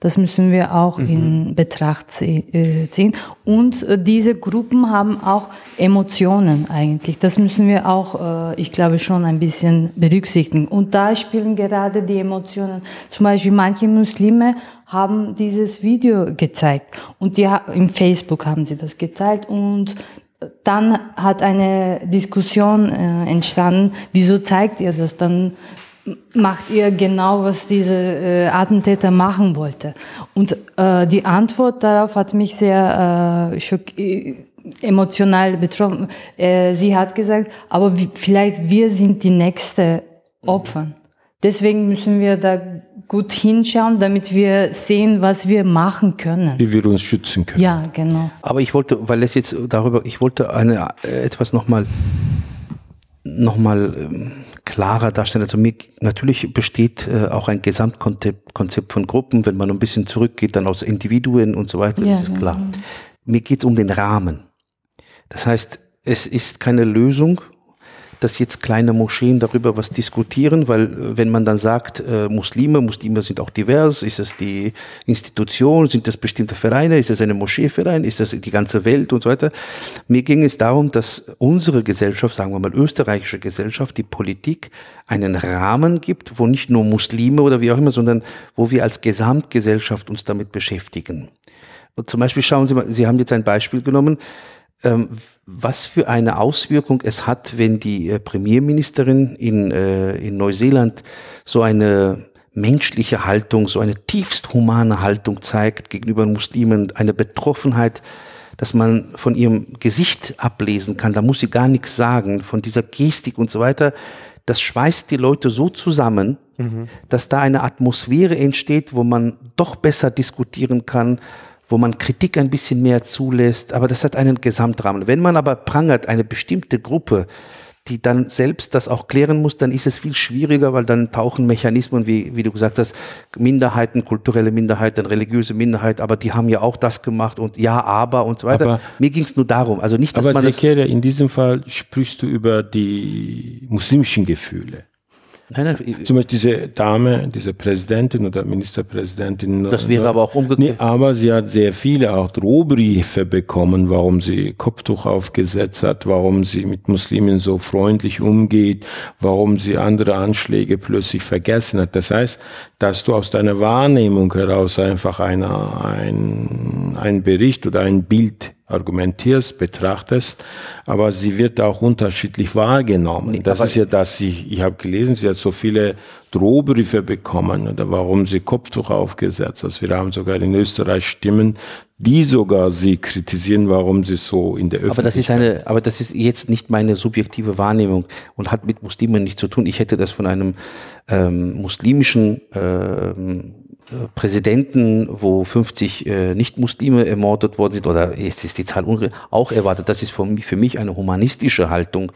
Das müssen wir auch mhm. in Betracht äh, ziehen. Und äh, diese Gruppen haben auch Emotionen eigentlich. Das müssen wir auch, äh, ich glaube, schon ein bisschen berücksichtigen. Und da spielen gerade die Emotionen. Zum Beispiel manche Muslime haben dieses Video gezeigt und die im Facebook haben sie das geteilt und dann hat eine Diskussion entstanden. Wieso zeigt ihr das? Dann macht ihr genau, was diese äh, Attentäter machen wollte. Und äh, die Antwort darauf hat mich sehr äh, schock, äh, emotional betroffen. Äh, sie hat gesagt, aber vielleicht wir sind die nächste Opfer. Deswegen müssen wir da gut hinschauen, damit wir sehen, was wir machen können. Wie wir uns schützen können. Ja, genau. Aber ich wollte, weil es jetzt darüber, ich wollte eine, äh, etwas nochmal, nochmal, ähm, klarer darstellen. Also mir, natürlich besteht äh, auch ein Gesamtkonzept Konzept von Gruppen, wenn man ein bisschen zurückgeht, dann aus Individuen und so weiter, ja, das ist klar. Ja. Mir geht es um den Rahmen. Das heißt, es ist keine Lösung, dass jetzt kleine Moscheen darüber was diskutieren, weil äh, wenn man dann sagt, äh, Muslime, Muslime sind auch divers, ist es die Institution, sind das bestimmte Vereine, ist es eine Moscheeverein, ist das die ganze Welt und so weiter. Mir ging es darum, dass unsere Gesellschaft, sagen wir mal österreichische Gesellschaft, die Politik einen Rahmen gibt, wo nicht nur Muslime oder wie auch immer, sondern wo wir als Gesamtgesellschaft uns damit beschäftigen. Und zum Beispiel schauen Sie mal, Sie haben jetzt ein Beispiel genommen, ähm, was für eine Auswirkung es hat, wenn die äh, Premierministerin in, äh, in Neuseeland so eine menschliche Haltung, so eine tiefst humane Haltung zeigt gegenüber Muslimen, eine Betroffenheit, dass man von ihrem Gesicht ablesen kann. Da muss sie gar nichts sagen, von dieser Gestik und so weiter. Das schweißt die Leute so zusammen, mhm. dass da eine Atmosphäre entsteht, wo man doch besser diskutieren kann, wo man Kritik ein bisschen mehr zulässt, aber das hat einen Gesamtrahmen. Wenn man aber prangert eine bestimmte Gruppe, die dann selbst das auch klären muss, dann ist es viel schwieriger, weil dann tauchen Mechanismen, wie, wie du gesagt hast, Minderheiten, kulturelle Minderheiten, religiöse Minderheit, aber die haben ja auch das gemacht und ja, aber und so weiter. Aber, Mir ging es nur darum, also nicht, dass aber man Zekere, in diesem Fall sprichst du über die muslimischen Gefühle. Nein, nein, Zum Beispiel diese Dame, diese Präsidentin oder Ministerpräsidentin. Das wäre aber auch umgekehrt. Nee, aber sie hat sehr viele auch Drohbriefe bekommen, warum sie Kopftuch aufgesetzt hat, warum sie mit Muslimen so freundlich umgeht, warum sie andere Anschläge plötzlich vergessen hat. Das heißt, dass du aus deiner Wahrnehmung heraus einfach eine, ein, ein Bericht oder ein Bild argumentierst, betrachtest, aber sie wird auch unterschiedlich wahrgenommen. Nee, das ist ja das, ich, ich habe gelesen, sie hat so viele Drohbriefe bekommen oder warum sie Kopftuch aufgesetzt. Also wir haben sogar in Österreich Stimmen, die sogar sie kritisieren, warum sie so in der Öffentlichkeit. Aber das ist eine, aber das ist jetzt nicht meine subjektive Wahrnehmung und hat mit Muslimen nichts zu tun. Ich hätte das von einem ähm, muslimischen ähm, Präsidenten, wo 50 äh, Nicht-Muslime ermordet worden sind, oder ist, ist die Zahl auch erwartet. Das ist für mich, für mich eine humanistische Haltung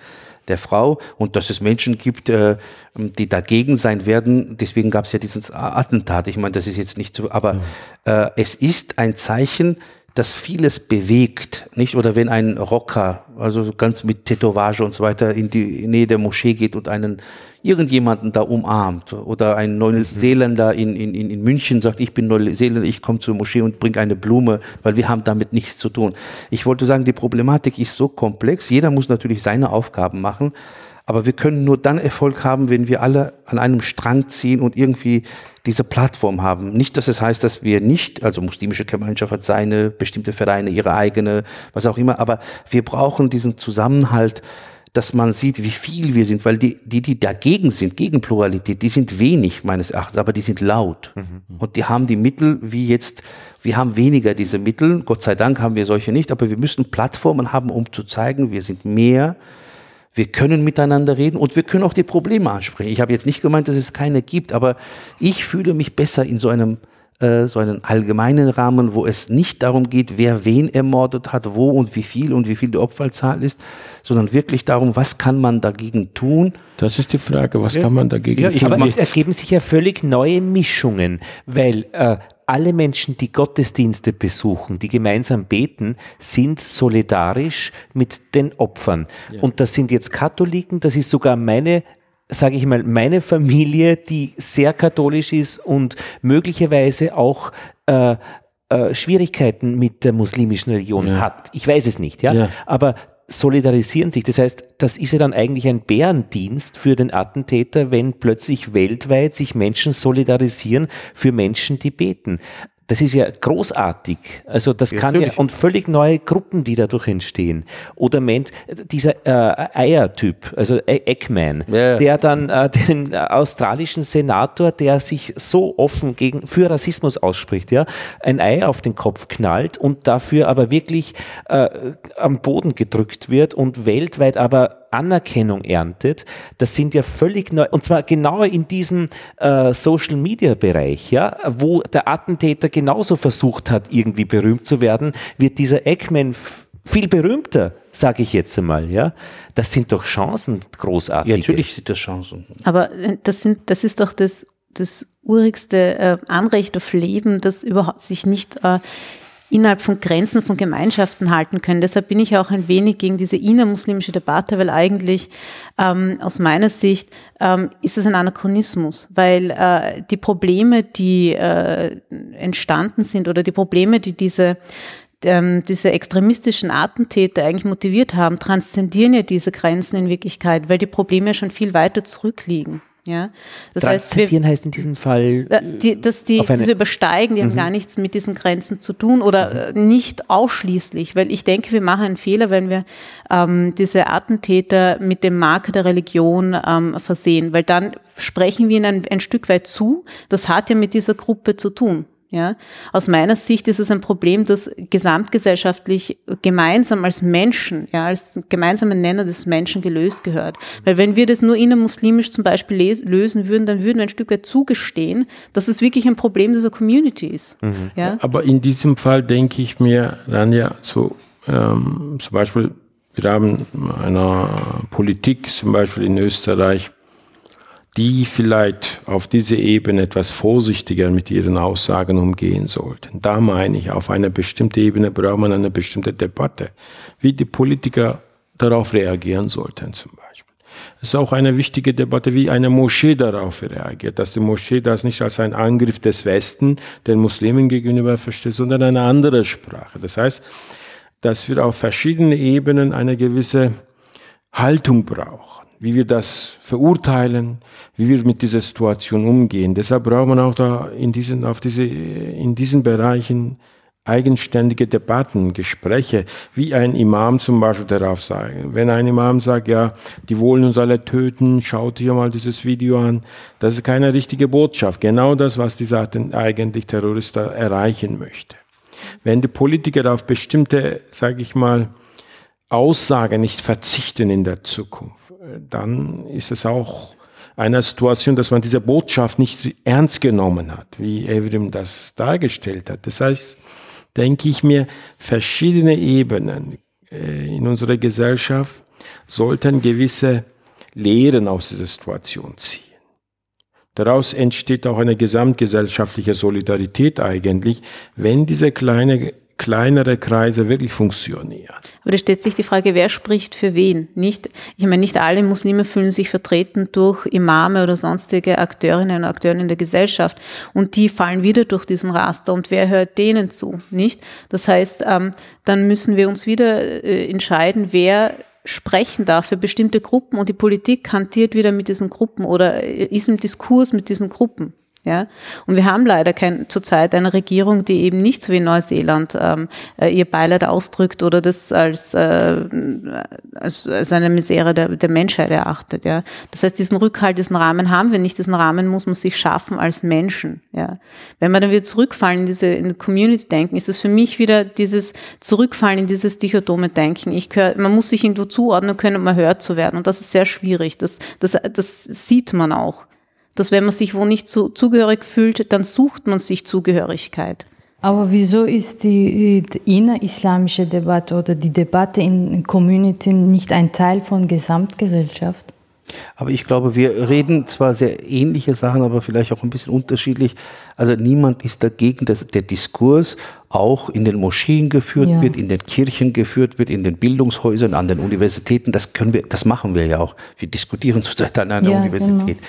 der Frau und dass es Menschen gibt, äh, die dagegen sein werden. Deswegen gab es ja dieses Attentat. Ich meine, das ist jetzt nicht so, aber äh, es ist ein Zeichen, das vieles bewegt, nicht? Oder wenn ein Rocker, also ganz mit Tätowage und so weiter, in die Nähe der Moschee geht und einen irgendjemanden da umarmt oder ein Neuseeländer in, in, in München sagt, ich bin Neuseeländer, ich komme zur Moschee und bringe eine Blume, weil wir haben damit nichts zu tun. Ich wollte sagen, die Problematik ist so komplex. Jeder muss natürlich seine Aufgaben machen. Aber wir können nur dann Erfolg haben, wenn wir alle an einem Strang ziehen und irgendwie diese Plattform haben. Nicht, dass es heißt, dass wir nicht, also muslimische Gemeinschaft hat seine, bestimmte Vereine ihre eigene, was auch immer, aber wir brauchen diesen Zusammenhalt, dass man sieht, wie viel wir sind, weil die, die, die dagegen sind, gegen Pluralität, die sind wenig meines Erachtens, aber die sind laut. Mhm. Und die haben die Mittel, wie jetzt, wir haben weniger diese Mittel, Gott sei Dank haben wir solche nicht, aber wir müssen Plattformen haben, um zu zeigen, wir sind mehr, wir können miteinander reden und wir können auch die Probleme ansprechen. Ich habe jetzt nicht gemeint, dass es keine gibt, aber ich fühle mich besser in so einem äh, so einen allgemeinen Rahmen, wo es nicht darum geht, wer wen ermordet hat, wo und wie viel und wie viel die Opferzahl ist, sondern wirklich darum, was kann man dagegen tun. Das ist die Frage, was ja. kann man dagegen ja, tun? Aber es ergeben sich ja völlig neue Mischungen, weil äh, alle Menschen, die Gottesdienste besuchen, die gemeinsam beten, sind solidarisch mit den Opfern. Ja. Und das sind jetzt Katholiken, das ist sogar meine sage ich mal, meine Familie, die sehr katholisch ist und möglicherweise auch äh, äh, Schwierigkeiten mit der muslimischen Religion ja. hat. Ich weiß es nicht, ja? ja. Aber solidarisieren sich. Das heißt, das ist ja dann eigentlich ein Bärendienst für den Attentäter, wenn plötzlich weltweit sich Menschen solidarisieren für Menschen, die beten. Das ist ja großartig. Also das ja, kann natürlich. ja und völlig neue Gruppen, die dadurch entstehen. Oder Mensch, dieser äh, Eiertyp, also e Eggman, ja. der dann äh, den australischen Senator, der sich so offen gegen für Rassismus ausspricht, ja, ein Ei auf den Kopf knallt und dafür aber wirklich äh, am Boden gedrückt wird und weltweit aber Anerkennung erntet, das sind ja völlig neu, und zwar genau in diesem äh, Social Media Bereich, ja, wo der Attentäter genauso versucht hat, irgendwie berühmt zu werden, wird dieser Eggman viel berühmter, sage ich jetzt einmal, ja. Das sind doch Chancen, großartig. Ja, natürlich sind das Chancen. Aber äh, das sind, das ist doch das, das urigste äh, Anrecht auf Leben, das überhaupt sich nicht äh, innerhalb von Grenzen von Gemeinschaften halten können. Deshalb bin ich auch ein wenig gegen diese innermuslimische Debatte, weil eigentlich ähm, aus meiner Sicht ähm, ist es ein Anachronismus, weil äh, die Probleme, die äh, entstanden sind oder die Probleme, die diese ähm, diese extremistischen Attentäter eigentlich motiviert haben, transzendieren ja diese Grenzen in Wirklichkeit, weil die Probleme schon viel weiter zurückliegen. Ja, das heißt, wir, heißt in diesem Fall, die, dass die diese übersteigen, die mhm. haben gar nichts mit diesen Grenzen zu tun oder mhm. nicht ausschließlich, weil ich denke, wir machen einen Fehler, wenn wir ähm, diese Attentäter mit dem Marker der Religion ähm, versehen, weil dann sprechen wir ihnen ein, ein Stück weit zu. Das hat ja mit dieser Gruppe zu tun. Ja, aus meiner Sicht ist es ein Problem, das gesamtgesellschaftlich gemeinsam als Menschen, ja, als gemeinsamen Nenner des Menschen gelöst gehört. Weil wenn wir das nur innermuslimisch zum Beispiel lösen würden, dann würden wir ein Stück weit zugestehen, dass es wirklich ein Problem dieser Community ist. Mhm. Ja? Aber in diesem Fall denke ich mir dann ja so, ähm, zum Beispiel, wir haben eine Politik, zum Beispiel in Österreich, die vielleicht auf diese Ebene etwas vorsichtiger mit ihren Aussagen umgehen sollten. Da meine ich, auf einer bestimmten Ebene braucht man eine bestimmte Debatte, wie die Politiker darauf reagieren sollten zum Beispiel. Es ist auch eine wichtige Debatte, wie eine Moschee darauf reagiert, dass die Moschee das nicht als ein Angriff des Westen den Muslimen gegenüber versteht, sondern eine andere Sprache. Das heißt, dass wir auf verschiedenen Ebenen eine gewisse Haltung brauchen wie wir das verurteilen, wie wir mit dieser Situation umgehen. Deshalb braucht man auch da in diesen, auf diese, in diesen Bereichen eigenständige Debatten, Gespräche, wie ein Imam zum Beispiel darauf sagen. Wenn ein Imam sagt, ja, die wollen uns alle töten, schaut hier mal dieses Video an, das ist keine richtige Botschaft. Genau das, was dieser eigentlich Terrorist erreichen möchte. Wenn die Politiker auf bestimmte, sage ich mal, Aussagen nicht verzichten in der Zukunft, dann ist es auch eine Situation, dass man diese Botschaft nicht ernst genommen hat, wie Evrim das dargestellt hat. Das heißt, denke ich mir, verschiedene Ebenen äh, in unserer Gesellschaft sollten gewisse Lehren aus dieser Situation ziehen. Daraus entsteht auch eine gesamtgesellschaftliche Solidarität eigentlich, wenn diese kleine kleinere Kreise wirklich funktionieren. Aber da stellt sich die Frage, wer spricht für wen? Nicht, ich meine, nicht alle Muslime fühlen sich vertreten durch Imame oder sonstige Akteurinnen und Akteure in der Gesellschaft. Und die fallen wieder durch diesen Raster. Und wer hört denen zu? Nicht? Das heißt, ähm, dann müssen wir uns wieder äh, entscheiden, wer sprechen darf für bestimmte Gruppen und die Politik hantiert wieder mit diesen Gruppen oder ist im Diskurs mit diesen Gruppen. Ja, und wir haben leider kein, zurzeit eine Regierung, die eben nicht so wie Neuseeland ähm, äh, ihr Beileid ausdrückt oder das als, äh, als, als eine Misere der, der Menschheit erachtet. Ja, das heißt, diesen Rückhalt, diesen Rahmen haben wir nicht. Diesen Rahmen muss man sich schaffen als Menschen. Ja, wenn wir dann wieder zurückfallen in diese in Community-Denken, ist es für mich wieder dieses Zurückfallen in dieses dichotome Denken. Ich gehör, man muss sich irgendwo zuordnen können, um erhört zu werden, und das ist sehr schwierig. Das, das, das sieht man auch dass wenn man sich wo nicht zu, zugehörig fühlt, dann sucht man sich Zugehörigkeit. Aber wieso ist die, die innerislamische Debatte oder die Debatte in Community nicht ein Teil von Gesamtgesellschaft? Aber ich glaube, wir reden zwar sehr ähnliche Sachen, aber vielleicht auch ein bisschen unterschiedlich. Also niemand ist dagegen, dass der Diskurs auch in den Moscheen geführt ja. wird, in den Kirchen geführt wird, in den Bildungshäusern, an den Universitäten. Das können wir, das machen wir ja auch. Wir diskutieren zurzeit an einer ja, Universität. Genau.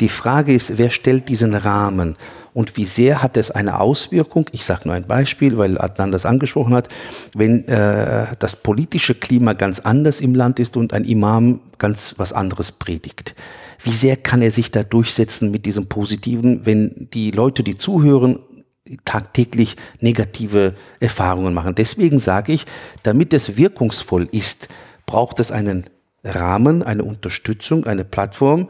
Die Frage ist, wer stellt diesen Rahmen und wie sehr hat es eine Auswirkung? Ich sage nur ein Beispiel, weil Adnan das angesprochen hat. Wenn äh, das politische Klima ganz anders im Land ist und ein Imam ganz was anderes predigt, wie sehr kann er sich da durchsetzen mit diesem Positiven, wenn die Leute, die zuhören, tagtäglich negative Erfahrungen machen. Deswegen sage ich, damit es wirkungsvoll ist, braucht es einen Rahmen, eine Unterstützung, eine Plattform,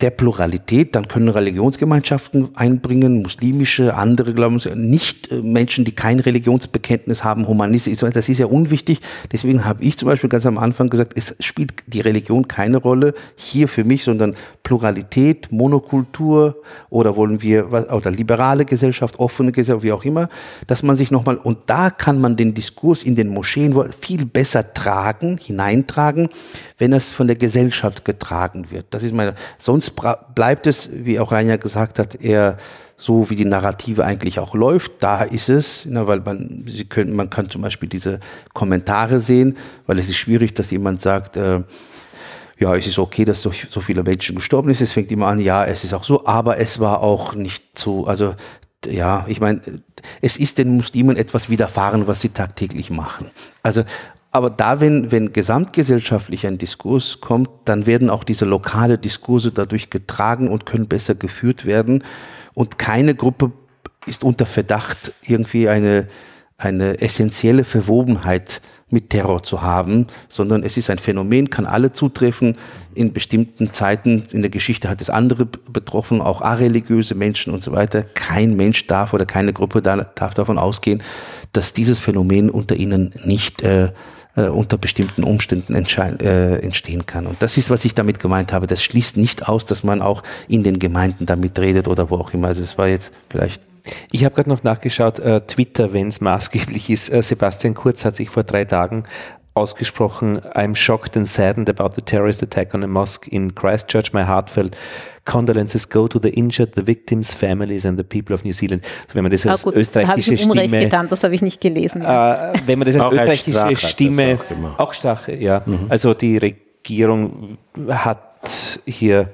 der Pluralität, dann können Religionsgemeinschaften einbringen, muslimische, andere Glauben, nicht äh, Menschen, die kein Religionsbekenntnis haben, Humanisten, das ist ja unwichtig. Deswegen habe ich zum Beispiel ganz am Anfang gesagt, es spielt die Religion keine Rolle hier für mich, sondern Pluralität, Monokultur oder wollen wir, oder liberale Gesellschaft, offene Gesellschaft, wie auch immer, dass man sich nochmal, und da kann man den Diskurs in den Moscheen viel besser tragen, hineintragen, wenn es von der Gesellschaft getragen wird. Das ist meine, sonst bleibt es, wie auch Rainer gesagt hat, eher so wie die Narrative eigentlich auch läuft. Da ist es, na, weil man, Sie können, man kann zum Beispiel diese Kommentare sehen, weil es ist schwierig, dass jemand sagt, äh, ja, es ist okay, dass so, so viele Menschen gestorben sind. Es fängt immer an, ja, es ist auch so, aber es war auch nicht so, also ja, ich meine, es ist den Muslimen etwas widerfahren, was sie tagtäglich machen. Also aber da, wenn, wenn gesamtgesellschaftlich ein Diskurs kommt, dann werden auch diese lokale Diskurse dadurch getragen und können besser geführt werden. Und keine Gruppe ist unter Verdacht, irgendwie eine, eine essentielle Verwobenheit mit Terror zu haben, sondern es ist ein Phänomen, kann alle zutreffen. In bestimmten Zeiten in der Geschichte hat es andere betroffen, auch areligiöse Menschen und so weiter. Kein Mensch darf oder keine Gruppe darf davon ausgehen, dass dieses Phänomen unter ihnen nicht äh, äh, unter bestimmten Umständen äh, entstehen kann. Und das ist, was ich damit gemeint habe. Das schließt nicht aus, dass man auch in den Gemeinden damit redet oder wo auch immer. Also es war jetzt vielleicht ich habe gerade noch nachgeschaut, äh, Twitter, wenn es maßgeblich ist. Äh, Sebastian Kurz hat sich vor drei Tagen ausgesprochen, I'm shocked and saddened about the terrorist attack on a mosque in Christchurch. My heartfelt condolences go to the injured, the victims, families and the people of New Zealand. Also wenn man das als ah, gut, österreichische da Stimme... Getan, das habe ich nicht gelesen. Äh, wenn man das als auch österreichische als Stimme... Auch, auch Strache, ja. Mhm. Also die Regierung hat hier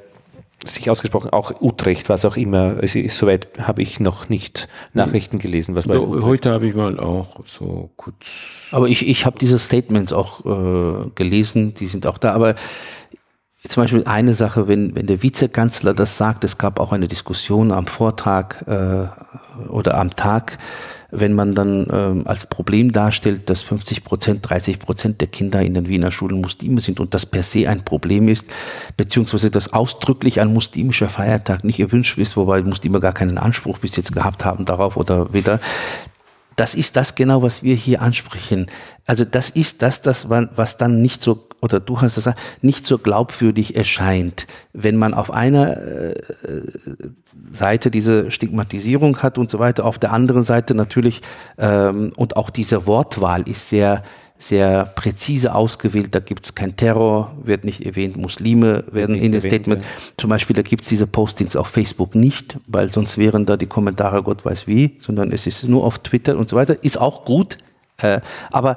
sich ausgesprochen, auch Utrecht, was auch immer. Also soweit habe ich noch nicht Nachrichten gelesen. Was bei Heute habe ich mal auch so kurz. Aber ich, ich habe diese Statements auch äh, gelesen, die sind auch da. Aber zum Beispiel eine Sache, wenn, wenn der Vizekanzler das sagt, es gab auch eine Diskussion am Vortag äh, oder am Tag wenn man dann ähm, als Problem darstellt, dass 50 Prozent, 30 Prozent der Kinder in den Wiener Schulen Muslime sind und das per se ein Problem ist, beziehungsweise dass ausdrücklich ein muslimischer Feiertag nicht erwünscht ist, wobei Muslime gar keinen Anspruch bis jetzt gehabt haben darauf oder weder, das ist das genau, was wir hier ansprechen. Also das ist das, das was dann nicht so, oder du hast das nicht so glaubwürdig erscheint, wenn man auf einer äh, Seite diese Stigmatisierung hat und so weiter, auf der anderen Seite natürlich, ähm, und auch diese Wortwahl ist sehr, sehr präzise ausgewählt. Da gibt es kein Terror, wird nicht erwähnt, Muslime werden in dem Statement. Ja. Zum Beispiel, da gibt es diese Postings auf Facebook nicht, weil sonst wären da die Kommentare Gott weiß wie, sondern es ist nur auf Twitter und so weiter. Ist auch gut, äh, aber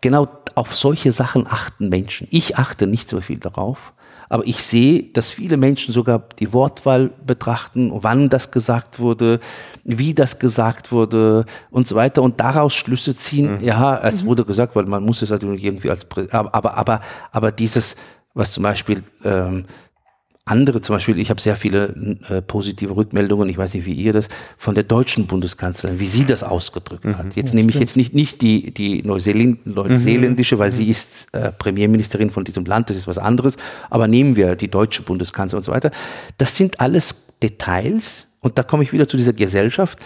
genau auf solche Sachen achten Menschen. Ich achte nicht so viel darauf. Aber ich sehe, dass viele Menschen sogar die Wortwahl betrachten, wann das gesagt wurde, wie das gesagt wurde und so weiter und daraus Schlüsse ziehen. Mhm. Ja, es wurde gesagt, weil man muss es natürlich irgendwie als, aber, aber, aber, aber dieses, was zum Beispiel ähm, andere, zum Beispiel, ich habe sehr viele äh, positive Rückmeldungen, ich weiß nicht, wie ihr das, von der deutschen Bundeskanzlerin, wie sie das ausgedrückt mhm. hat. Jetzt nehme ich jetzt nicht, nicht die, die Neuseeländ neuseeländische, weil sie mhm. ist äh, Premierministerin von diesem Land, das ist was anderes, aber nehmen wir die deutsche Bundeskanzlerin und so weiter. Das sind alles Details und da komme ich wieder zu dieser Gesellschaft,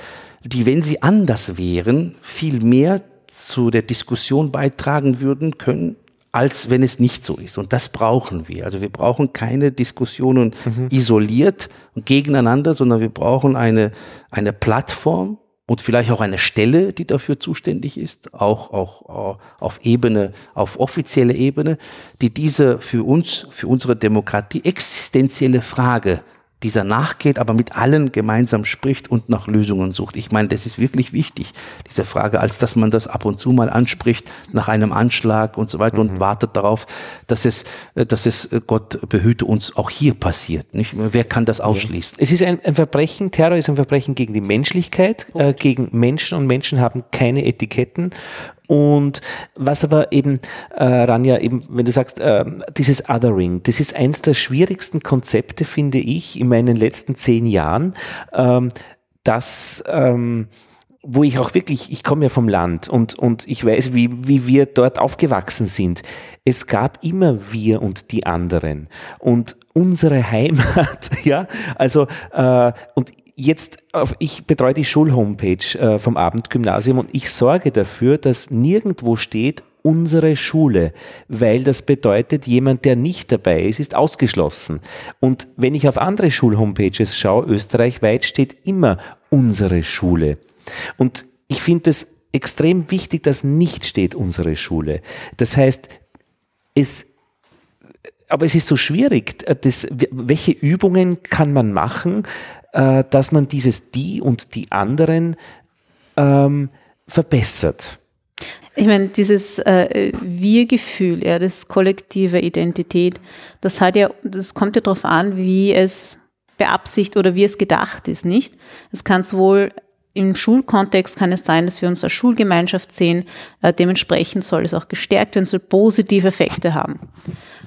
die, wenn sie anders wären, viel mehr zu der Diskussion beitragen würden können, als wenn es nicht so ist. Und das brauchen wir. Also wir brauchen keine Diskussionen mhm. isoliert und gegeneinander, sondern wir brauchen eine, eine Plattform und vielleicht auch eine Stelle, die dafür zuständig ist, auch, auch auf Ebene, auf offizielle Ebene, die diese für uns, für unsere Demokratie existenzielle Frage dieser nachgeht, aber mit allen gemeinsam spricht und nach Lösungen sucht. Ich meine, das ist wirklich wichtig, diese Frage, als dass man das ab und zu mal anspricht nach einem Anschlag und so weiter mhm. und wartet darauf, dass es, äh, dass es äh, Gott behüte uns auch hier passiert. Nicht? Wer kann das ausschließen? Es ist ein, ein Verbrechen, Terror ist ein Verbrechen gegen die Menschlichkeit, äh, gegen Menschen und Menschen haben keine Etiketten und was aber eben, äh, Ranja, eben, wenn du sagst, äh, dieses Othering, das ist eins der schwierigsten Konzepte, finde ich, in meinen letzten zehn Jahren, ähm, dass ähm, wo ich auch wirklich, ich komme ja vom Land und, und ich weiß, wie, wie wir dort aufgewachsen sind. Es gab immer wir und die anderen. Und unsere Heimat, ja, also, äh, und jetzt, ich betreue die Schulhomepage äh, vom Abendgymnasium und ich sorge dafür, dass nirgendwo steht, unsere Schule, weil das bedeutet, jemand, der nicht dabei ist, ist ausgeschlossen. Und wenn ich auf andere Schulhomepages schaue, österreichweit steht immer unsere Schule. Und ich finde es extrem wichtig, dass nicht steht unsere Schule. Das heißt, es aber es ist so schwierig, das, welche Übungen kann man machen, äh, dass man dieses die und die anderen ähm, verbessert. Ich meine, dieses äh, Wir-Gefühl, ja, das kollektive Identität, das hat ja, das kommt ja darauf an, wie es beabsichtigt oder wie es gedacht ist, nicht? Es kann sowohl im Schulkontext kann es sein, dass wir uns als Schulgemeinschaft sehen. Äh, dementsprechend soll es auch gestärkt werden, soll positive Effekte haben.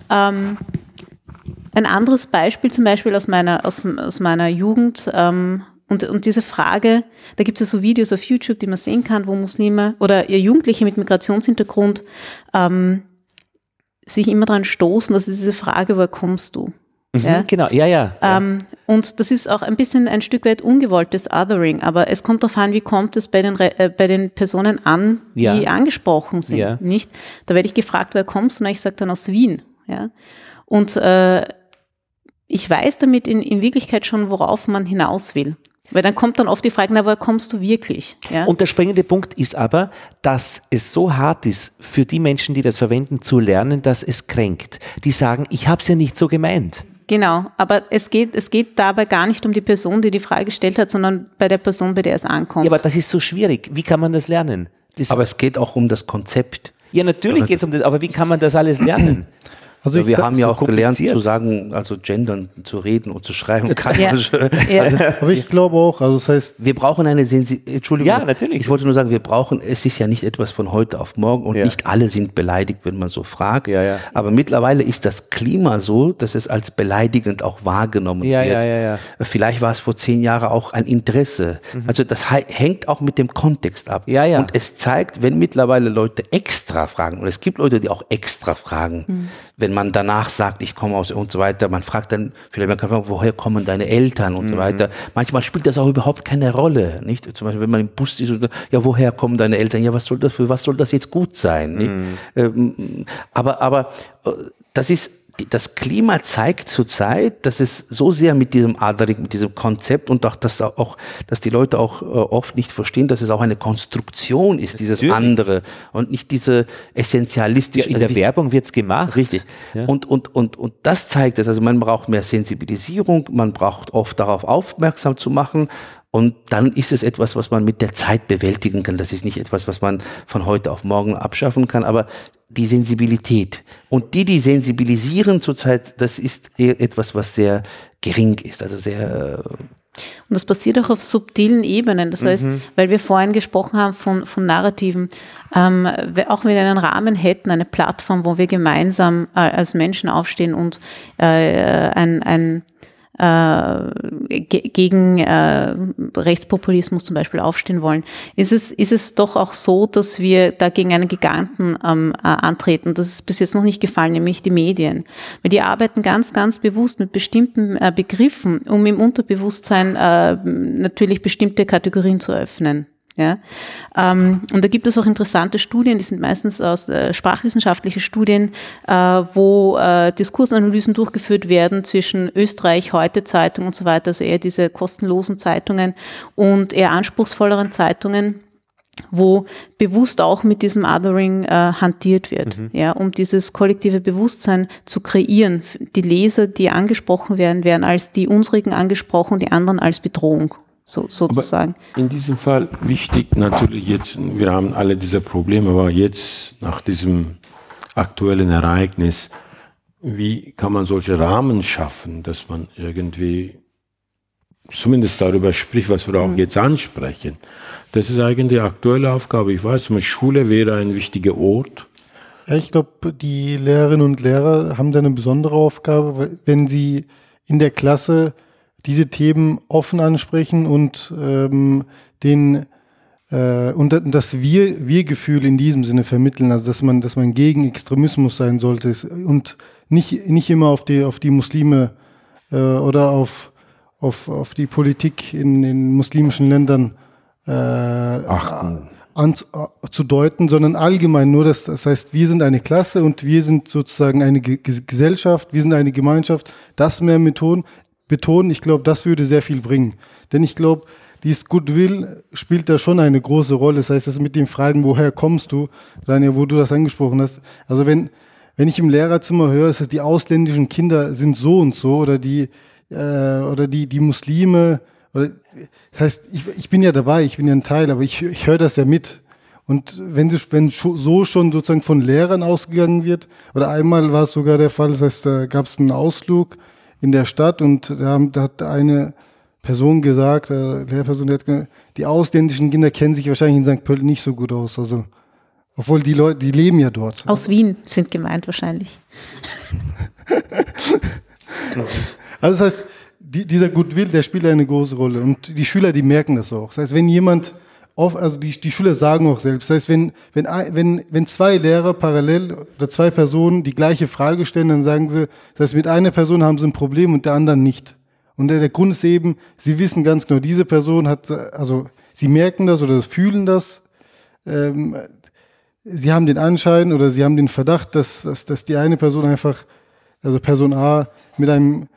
Ähm, ein anderes Beispiel zum Beispiel aus meiner, aus, aus meiner Jugend ähm, und, und diese Frage, da gibt es ja so Videos auf YouTube, die man sehen kann, wo Muslime oder Jugendliche mit Migrationshintergrund ähm, sich immer daran stoßen, dass diese Frage, woher kommst du? Mhm, ja? Genau, ja, ja. Ähm, und das ist auch ein bisschen ein Stück weit ungewolltes Othering, aber es kommt darauf an, wie kommt es bei den, äh, bei den Personen an, die ja. angesprochen sind, ja. nicht? Da werde ich gefragt, woher kommst du? Und ich sage dann aus Wien, ja. Und äh, ich weiß damit in, in Wirklichkeit schon, worauf man hinaus will. Weil dann kommt dann oft die Frage, na, woher kommst du wirklich? Ja? Und der springende Punkt ist aber, dass es so hart ist, für die Menschen, die das verwenden, zu lernen, dass es kränkt. Die sagen, ich habe es ja nicht so gemeint. Genau, aber es geht, es geht dabei gar nicht um die Person, die die Frage gestellt hat, sondern bei der Person, bei der es ankommt. Ja, aber das ist so schwierig. Wie kann man das lernen? Das aber es geht auch um das Konzept. Ja, natürlich geht es um das, aber wie kann man das alles lernen? Also Ja, wir haben ja so auch gelernt zu sagen, also gendern, zu reden und zu schreiben. Kann Ja. Ja. Also, Aber ich glaube auch, also das heißt, wir brauchen eine Sensibilität. Entschuldigung. Ja, natürlich. Ich wollte nur sagen, wir brauchen, es ist ja nicht etwas von heute auf morgen und Ja. nicht alle sind beleidigt, wenn man so fragt. Ja, ja. Aber mittlerweile ist das Klima so, dass es als beleidigend auch wahrgenommen Ja, wird. ja, ja, ja. Vielleicht war es vor zehn Jahren auch ein Interesse. Also das hängt auch mit dem Kontext ab. Mhm. Ja, ja. Und es zeigt, wenn mittlerweile Leute extra fragen, und es gibt Leute, die auch extra fragen, Mhm. Wenn man danach sagt, ich komme aus und so weiter, man fragt dann, vielleicht man kann fragen, woher kommen deine Eltern und Mhm. so weiter. Manchmal spielt das auch überhaupt keine Rolle, nicht? Zum Beispiel, wenn man im Bus ist und ja, woher kommen deine Eltern? Ja, was soll das, für was soll das jetzt gut sein? Mhm. Ähm, aber, aber, äh, das ist, das Klima zeigt zurzeit, dass es so sehr mit diesem Othering, mit diesem Konzept und auch, dass auch, dass die Leute auch äh, oft nicht verstehen, dass es auch eine Konstruktion ist, dieses Natürlich. andere und nicht diese Ja, essentialistische. in also der wie- Werbung wird's gemacht. Richtig. Ja. Und, und, und, und das zeigt es. Also man braucht mehr Sensibilisierung, man braucht oft darauf aufmerksam zu machen. Und dann ist es etwas, was man mit der Zeit bewältigen kann. Das ist nicht etwas, was man von heute auf morgen abschaffen kann, aber die Sensibilität. Und die, die sensibilisieren zurzeit, das ist etwas, was sehr gering ist. Also sehr, äh, Und das passiert auch auf subtilen Ebenen. Das heißt, weil wir vorhin gesprochen haben von, von Narrativen, ähm, auch wenn wir einen Rahmen hätten, eine Plattform, wo wir gemeinsam äh, als Menschen aufstehen und äh, ein, ein äh, ge gegen äh, Rechtspopulismus zum Beispiel aufstehen wollen, ist es, ist es doch auch so, dass wir da gegen einen Giganten ähm, äh, antreten. Das ist bis jetzt noch nicht gefallen, nämlich die Medien. Weil die arbeiten ganz, ganz bewusst mit bestimmten äh, Begriffen, um im Unterbewusstsein äh, natürlich bestimmte Kategorien zu öffnen. Ja, ähm, und da gibt es auch interessante Studien, die sind meistens aus äh, sprachwissenschaftliche Studien, äh, wo äh, Diskursanalysen durchgeführt werden zwischen Österreich, Heute Zeitung und so weiter, also eher diese kostenlosen Zeitungen und eher anspruchsvolleren Zeitungen wo bewusst auch mit diesem Othering äh, hantiert wird, ja, um dieses kollektive Bewusstsein zu kreieren. Die Leser, die angesprochen werden, werden als die unsrigen angesprochen, die anderen als Bedrohung, so, sozusagen. In diesem Fall wichtig natürlich jetzt, wir haben alle diese Probleme, aber jetzt nach diesem aktuellen Ereignis, wie kann man solche Rahmen schaffen, dass man irgendwie zumindest darüber spricht, was wir auch jetzt ansprechen. Das ist eigentlich die aktuelle Aufgabe. Ich weiß, die Schule wäre ein wichtiger Ort. Ja, ich glaube, die Lehrerinnen und Lehrer haben da eine besondere Aufgabe, wenn sie in der Klasse diese Themen offen ansprechen und ähm, den äh, und da- das Wir, Wir-Gefühl in diesem Sinne vermitteln, also dass man, dass man gegen Extremismus sein sollte und nicht, nicht immer auf die, auf die Muslime äh, oder auf, auf, auf die Politik in den muslimischen Ländern äh, Achten. an, äh, zu deuten, sondern allgemein nur, dass, das heißt, wir sind eine Klasse und wir sind sozusagen eine Ge Ges- Gesellschaft, wir sind eine Gemeinschaft, das mehr betonen, betonen ich glaube, das würde sehr viel bringen. Denn ich glaube, dieses Goodwill spielt da schon eine große Rolle. Das heißt, das mit den Fragen, woher kommst du, Daniel, wo du das angesprochen hast. Also wenn, wenn ich im Lehrerzimmer höre, ist es, die ausländischen Kinder sind so und so oder die, äh, oder die, die Muslime, oder, das heißt, ich, ich bin ja dabei, ich bin ja ein Teil, aber ich, ich höre das ja mit. Und wenn, sie, wenn so schon sozusagen von Lehrern ausgegangen wird, oder einmal war es sogar der Fall, das heißt, da gab es einen Ausflug in der Stadt und da, haben- da hat eine Person gesagt, äh, Lehrperson, die, hat, ge- die ausländischen Kinder kennen sich wahrscheinlich in St. Pölten nicht so gut aus. Also, obwohl die Leute, die leben ja dort. Aus Wien sind gemeint wahrscheinlich. Also das heißt, die, dieser Goodwill, der spielt eine große Rolle. Und die Schüler, die merken das auch. Das heißt, wenn jemand, auf, also die, die Schüler sagen auch selbst, das heißt, wenn, wenn, wenn, wenn zwei Lehrer parallel oder zwei Personen die gleiche Frage stellen, dann sagen sie, das heißt, mit einer Person haben sie ein Problem und der anderen nicht. Und der, der Grund ist eben, sie wissen ganz genau, diese Person hat, also sie merken das oder fühlen das, ähm, sie haben den Anschein oder sie haben den Verdacht, dass, dass, dass die eine Person einfach, also Person A, mit einem,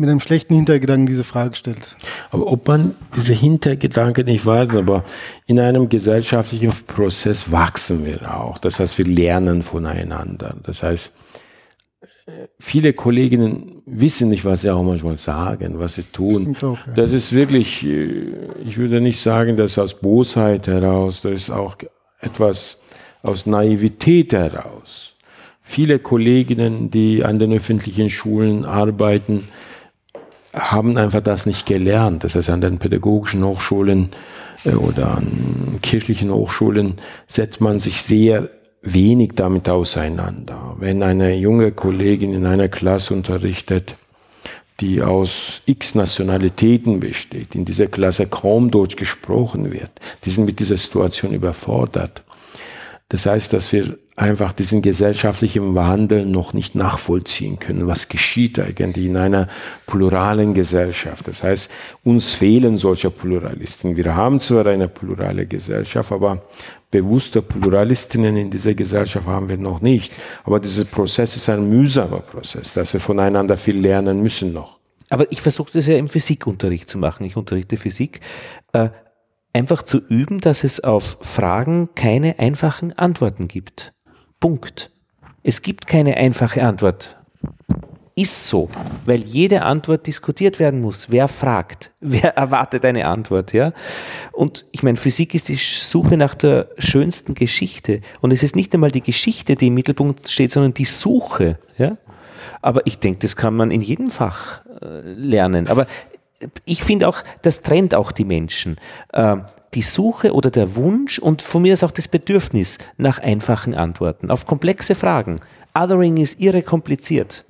mit einem schlechten Hintergedanken diese Frage stellt. Aber ob man diese Hintergedanken nicht weiß, aber in einem gesellschaftlichen Prozess wachsen wir auch. Das heißt, wir lernen voneinander. Das heißt, äh, viele Kolleginnen wissen nicht, was sie auch manchmal sagen, was sie tun. Auch, ja. Das ist wirklich, äh, ich würde nicht sagen, dass aus Bosheit heraus, das ist auch etwas aus Naivität heraus. viele Kolleginnen, die an den öffentlichen Schulen arbeiten, haben einfach das nicht gelernt. Das heißt, an den pädagogischen Hochschulen äh, oder an kirchlichen Hochschulen setzt man sich sehr wenig damit auseinander. Wenn eine junge Kollegin in einer Klasse unterrichtet, die aus x Nationalitäten besteht, in dieser Klasse kaum Deutsch gesprochen wird, die sind mit dieser Situation überfordert. Das heißt, dass wir einfach diesen gesellschaftlichen Wandel noch nicht nachvollziehen können. Was geschieht eigentlich in einer pluralen Gesellschaft? Das heißt, uns fehlen solche Pluralisten. Wir haben zwar eine plurale Gesellschaft, aber bewusste Pluralistinnen in dieser Gesellschaft haben wir noch nicht. Aber dieser Prozess ist ein mühsamer Prozess, dass wir voneinander viel lernen müssen noch. Aber ich versuche das ja im Physikunterricht zu machen. Ich unterrichte Physik. Äh, einfach zu üben, dass es auf Fragen keine einfachen Antworten gibt. Punkt. Es gibt keine einfache Antwort. Ist so, weil jede Antwort diskutiert werden muss. Wer fragt? Wer erwartet eine Antwort? Ja? Und ich meine, Physik ist die Suche nach der schönsten Geschichte. Und es ist nicht einmal die Geschichte, die im Mittelpunkt steht, sondern die Suche. Ja? Aber ich denke, das kann man in jedem Fach äh, lernen. Aber ich finde auch, das trennt auch die Menschen. Äh, die Suche oder der Wunsch und von mir ist auch das Bedürfnis nach einfachen Antworten auf komplexe Fragen. Othering ist irre kompliziert.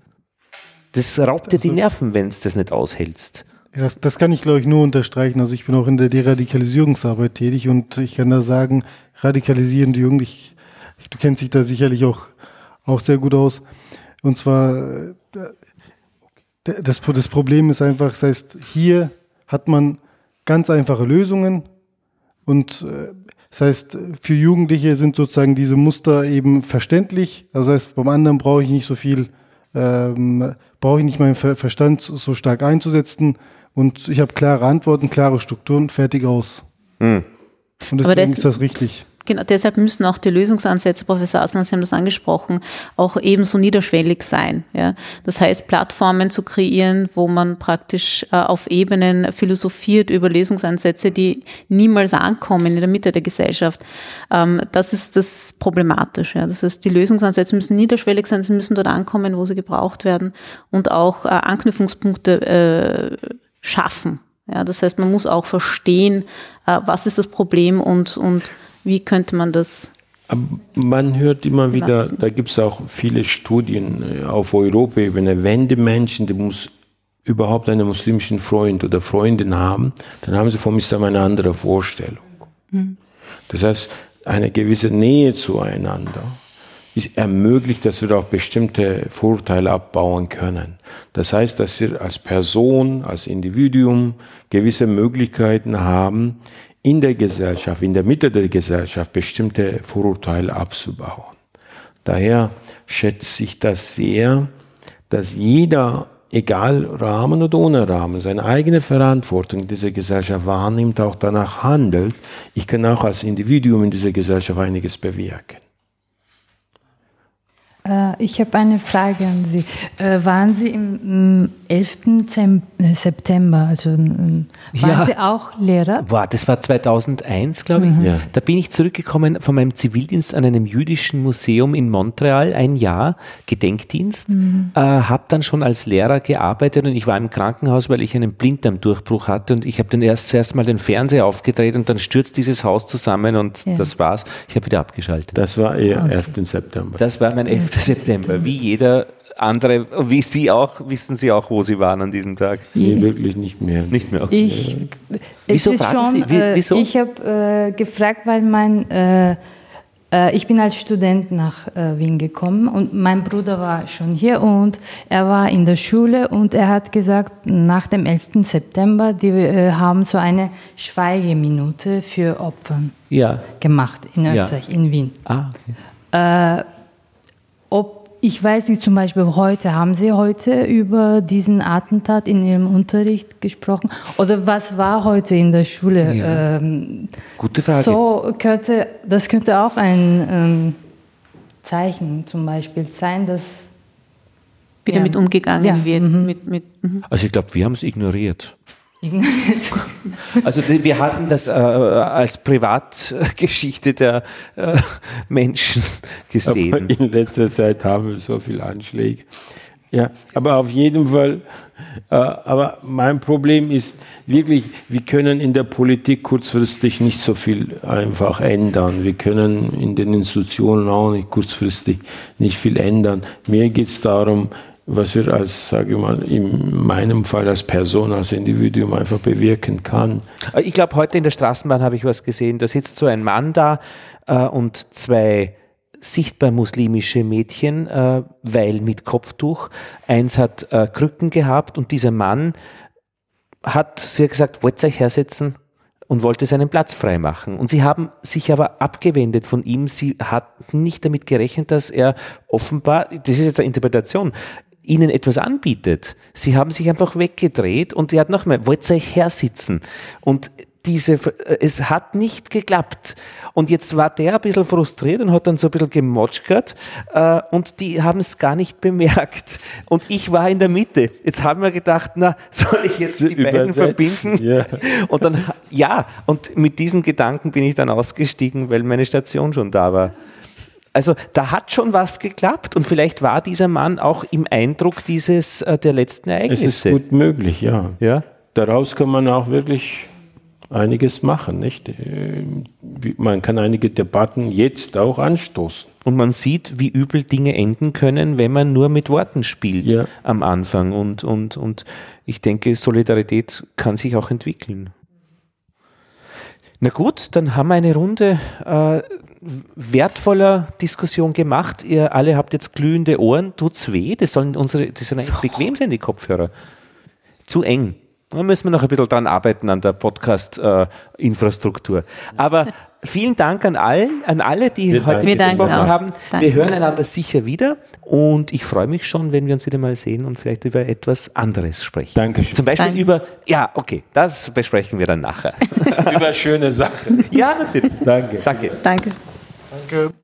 Das raubt dir die also Nerven, wenn es das nicht aushältst. Das, das kann ich, glaube ich, nur unterstreichen. Also ich bin auch in der Deradikalisierungsarbeit tätig und ich kann da sagen, radikalisierende Jugend, ich, du kennst dich da sicherlich auch, auch sehr gut aus. Und zwar, äh, das, das Problem ist einfach, das heißt, hier hat man ganz einfache Lösungen und äh, das heißt, für Jugendliche sind sozusagen diese Muster eben verständlich. Also das heißt, beim anderen brauche ich nicht so viel, ähm, brauche ich nicht meinen Verstand so stark einzusetzen. Und ich habe klare Antworten, klare Strukturen, fertig aus. Mhm. Und deswegen das, ist das richtig. Genau, deshalb müssen auch die Lösungsansätze, Professor Aslan, Sie haben das angesprochen, auch ebenso niederschwellig sein. Ja? Das heißt, Plattformen zu kreieren, wo man praktisch äh, auf Ebenen philosophiert über Lösungsansätze, die niemals ankommen in der Mitte der Gesellschaft. Ähm, das ist das Problematische. Ja? Das heißt, die Lösungsansätze müssen niederschwellig sein, sie müssen dort ankommen, wo sie gebraucht werden und auch äh, Anknüpfungspunkte äh, schaffen. Ja, das heißt, man muss auch verstehen, äh, was ist das Problem und, und wie könnte man das? Man hört immer wieder, da gibt es auch viele Studien äh, auf Europaebene, wenn die Menschen, die muss überhaupt einen muslimischen Freund oder Freundin haben, dann haben sie von Islam eine andere Vorstellung. Mhm. Das heißt, eine gewisse Nähe zueinander ermöglicht, dass wir auch bestimmte Vorteile abbauen können. Das heißt, dass wir als Person, als Individuum gewisse Möglichkeiten haben, in der Gesellschaft, in der Mitte der Gesellschaft bestimmte Vorurteile abzubauen. Daher schätze ich das sehr, dass jeder, egal Rahmen oder ohne Rahmen, seine eigene Verantwortung in dieser Gesellschaft wahrnimmt, auch danach handelt. Ich kann auch als Individuum in dieser Gesellschaft einiges bewirken. Äh, ich habe eine Frage an Sie. Äh, waren Sie im 11. Äh, September, also waren ja. Sie auch Lehrer? Boah, das war 2001, glaube ich. Mhm. Ja. Da bin ich zurückgekommen von meinem Zivildienst an einem jüdischen Museum in Montreal, ein Jahr Gedenkdienst. Mhm. Äh, habe dann schon als Lehrer gearbeitet und ich war im Krankenhaus, weil ich einen Blinddarmdurchbruch hatte und ich habe dann erst zuerst mal den Fernseher aufgedreht und dann stürzt dieses Haus zusammen und ja. das war's. Ich habe wieder abgeschaltet. Das war eher okay. 1. September. Das war mein 11. September. Wie jeder andere, wie Sie auch, wissen Sie auch, wo Sie waren an diesem Tag? Nee, wirklich nicht mehr. Nicht mehr. Okay. Ich, wieso ist schon, Sie? Wie, wieso? Ich habe äh, gefragt, weil mein, äh, äh, ich bin als Student nach äh, Wien gekommen und mein Bruder war schon hier und er war in der Schule und er hat gesagt, nach dem 11. September, die äh, haben so eine Schweigeminute für Opfer ja. gemacht in Österreich, ja. in Wien. Ah, okay. Ich weiß nicht, zum Beispiel heute, haben Sie heute über diesen Attentat in Ihrem Unterricht gesprochen? Oder was war heute in der Schule? Ja. Ähm, Gute Frage. So könnte, das könnte auch ein ähm, Zeichen zum Beispiel sein, dass wie ja. damit umgegangen ja. wird. Mhm. Mit, mit, mhm. Also ich glaube, wir haben es ignoriert. Also wir hatten das äh, als Privatgeschichte der äh, Menschen gesehen. Aber in letzter Zeit haben wir so viele Anschläge. Ja, aber auf jeden Fall, äh, aber mein Problem ist wirklich, wir können in der Politik kurzfristig nicht so viel einfach ändern. Wir können in den Institutionen auch nicht kurzfristig nicht viel ändern. Mir geht es darum, was wir als, sage ich mal, in meinem Fall als Person, als Individuum einfach bewirken kann. Ich glaube, heute in der Straßenbahn habe ich was gesehen. Da sitzt so ein Mann da äh, und zwei sichtbar muslimische Mädchen, äh, weil mit Kopftuch. Eins hat äh, Krücken gehabt und dieser Mann hat, sie hat gesagt, wollt ihr euch hersetzen? und wollte seinen Platz freimachen. Und sie haben sich aber abgewendet von ihm. Sie hatten nicht damit gerechnet, dass er offenbar, das ist jetzt eine Interpretation, ihnen etwas anbietet. Sie haben sich einfach weggedreht und er hat nochmal, wollt ihr euch hersitzen? Und diese, es hat nicht geklappt. Und jetzt war der ein bisschen frustriert und hat dann so ein bisschen gemotschkert äh, und die haben es gar nicht bemerkt. Und ich war in der Mitte. Jetzt haben wir gedacht, na, soll ich jetzt die beiden verbinden? Ja. Und dann, ja, und mit diesen Gedanken bin ich dann ausgestiegen, weil meine Station schon da war. Also da hat schon was geklappt und vielleicht war dieser Mann auch im Eindruck dieses äh, der letzten Ereignisse. Es ist gut möglich, ja. ja. Daraus kann man auch wirklich einiges machen, nicht? Äh, man kann einige Debatten jetzt auch anstoßen. Und man sieht, wie übel Dinge enden können, wenn man nur mit Worten spielt ja. am Anfang. Und, und, und ich denke, Solidarität kann sich auch entwickeln. Na gut, dann haben wir eine Runde äh, wertvoller Diskussion gemacht. Ihr alle habt jetzt glühende Ohren. Tut's weh? Das sollen unsere, das sollen eigentlich bequem sein, die Kopfhörer. Zu eng. Da müssen wir noch ein bisschen dran arbeiten an der Podcast-Infrastruktur. Äh, Aber vielen Dank an, allen, an alle, die wir heute mitgesprochen haben. Danke. Wir hören einander sicher wieder und ich freue mich schon, wenn wir uns wieder mal sehen und vielleicht über etwas anderes sprechen. Dankeschön. Zum Beispiel Danke. über, ja, okay, das besprechen wir dann nachher. über schöne Sachen. Ja, natürlich. Danke. Danke. Danke. Danke.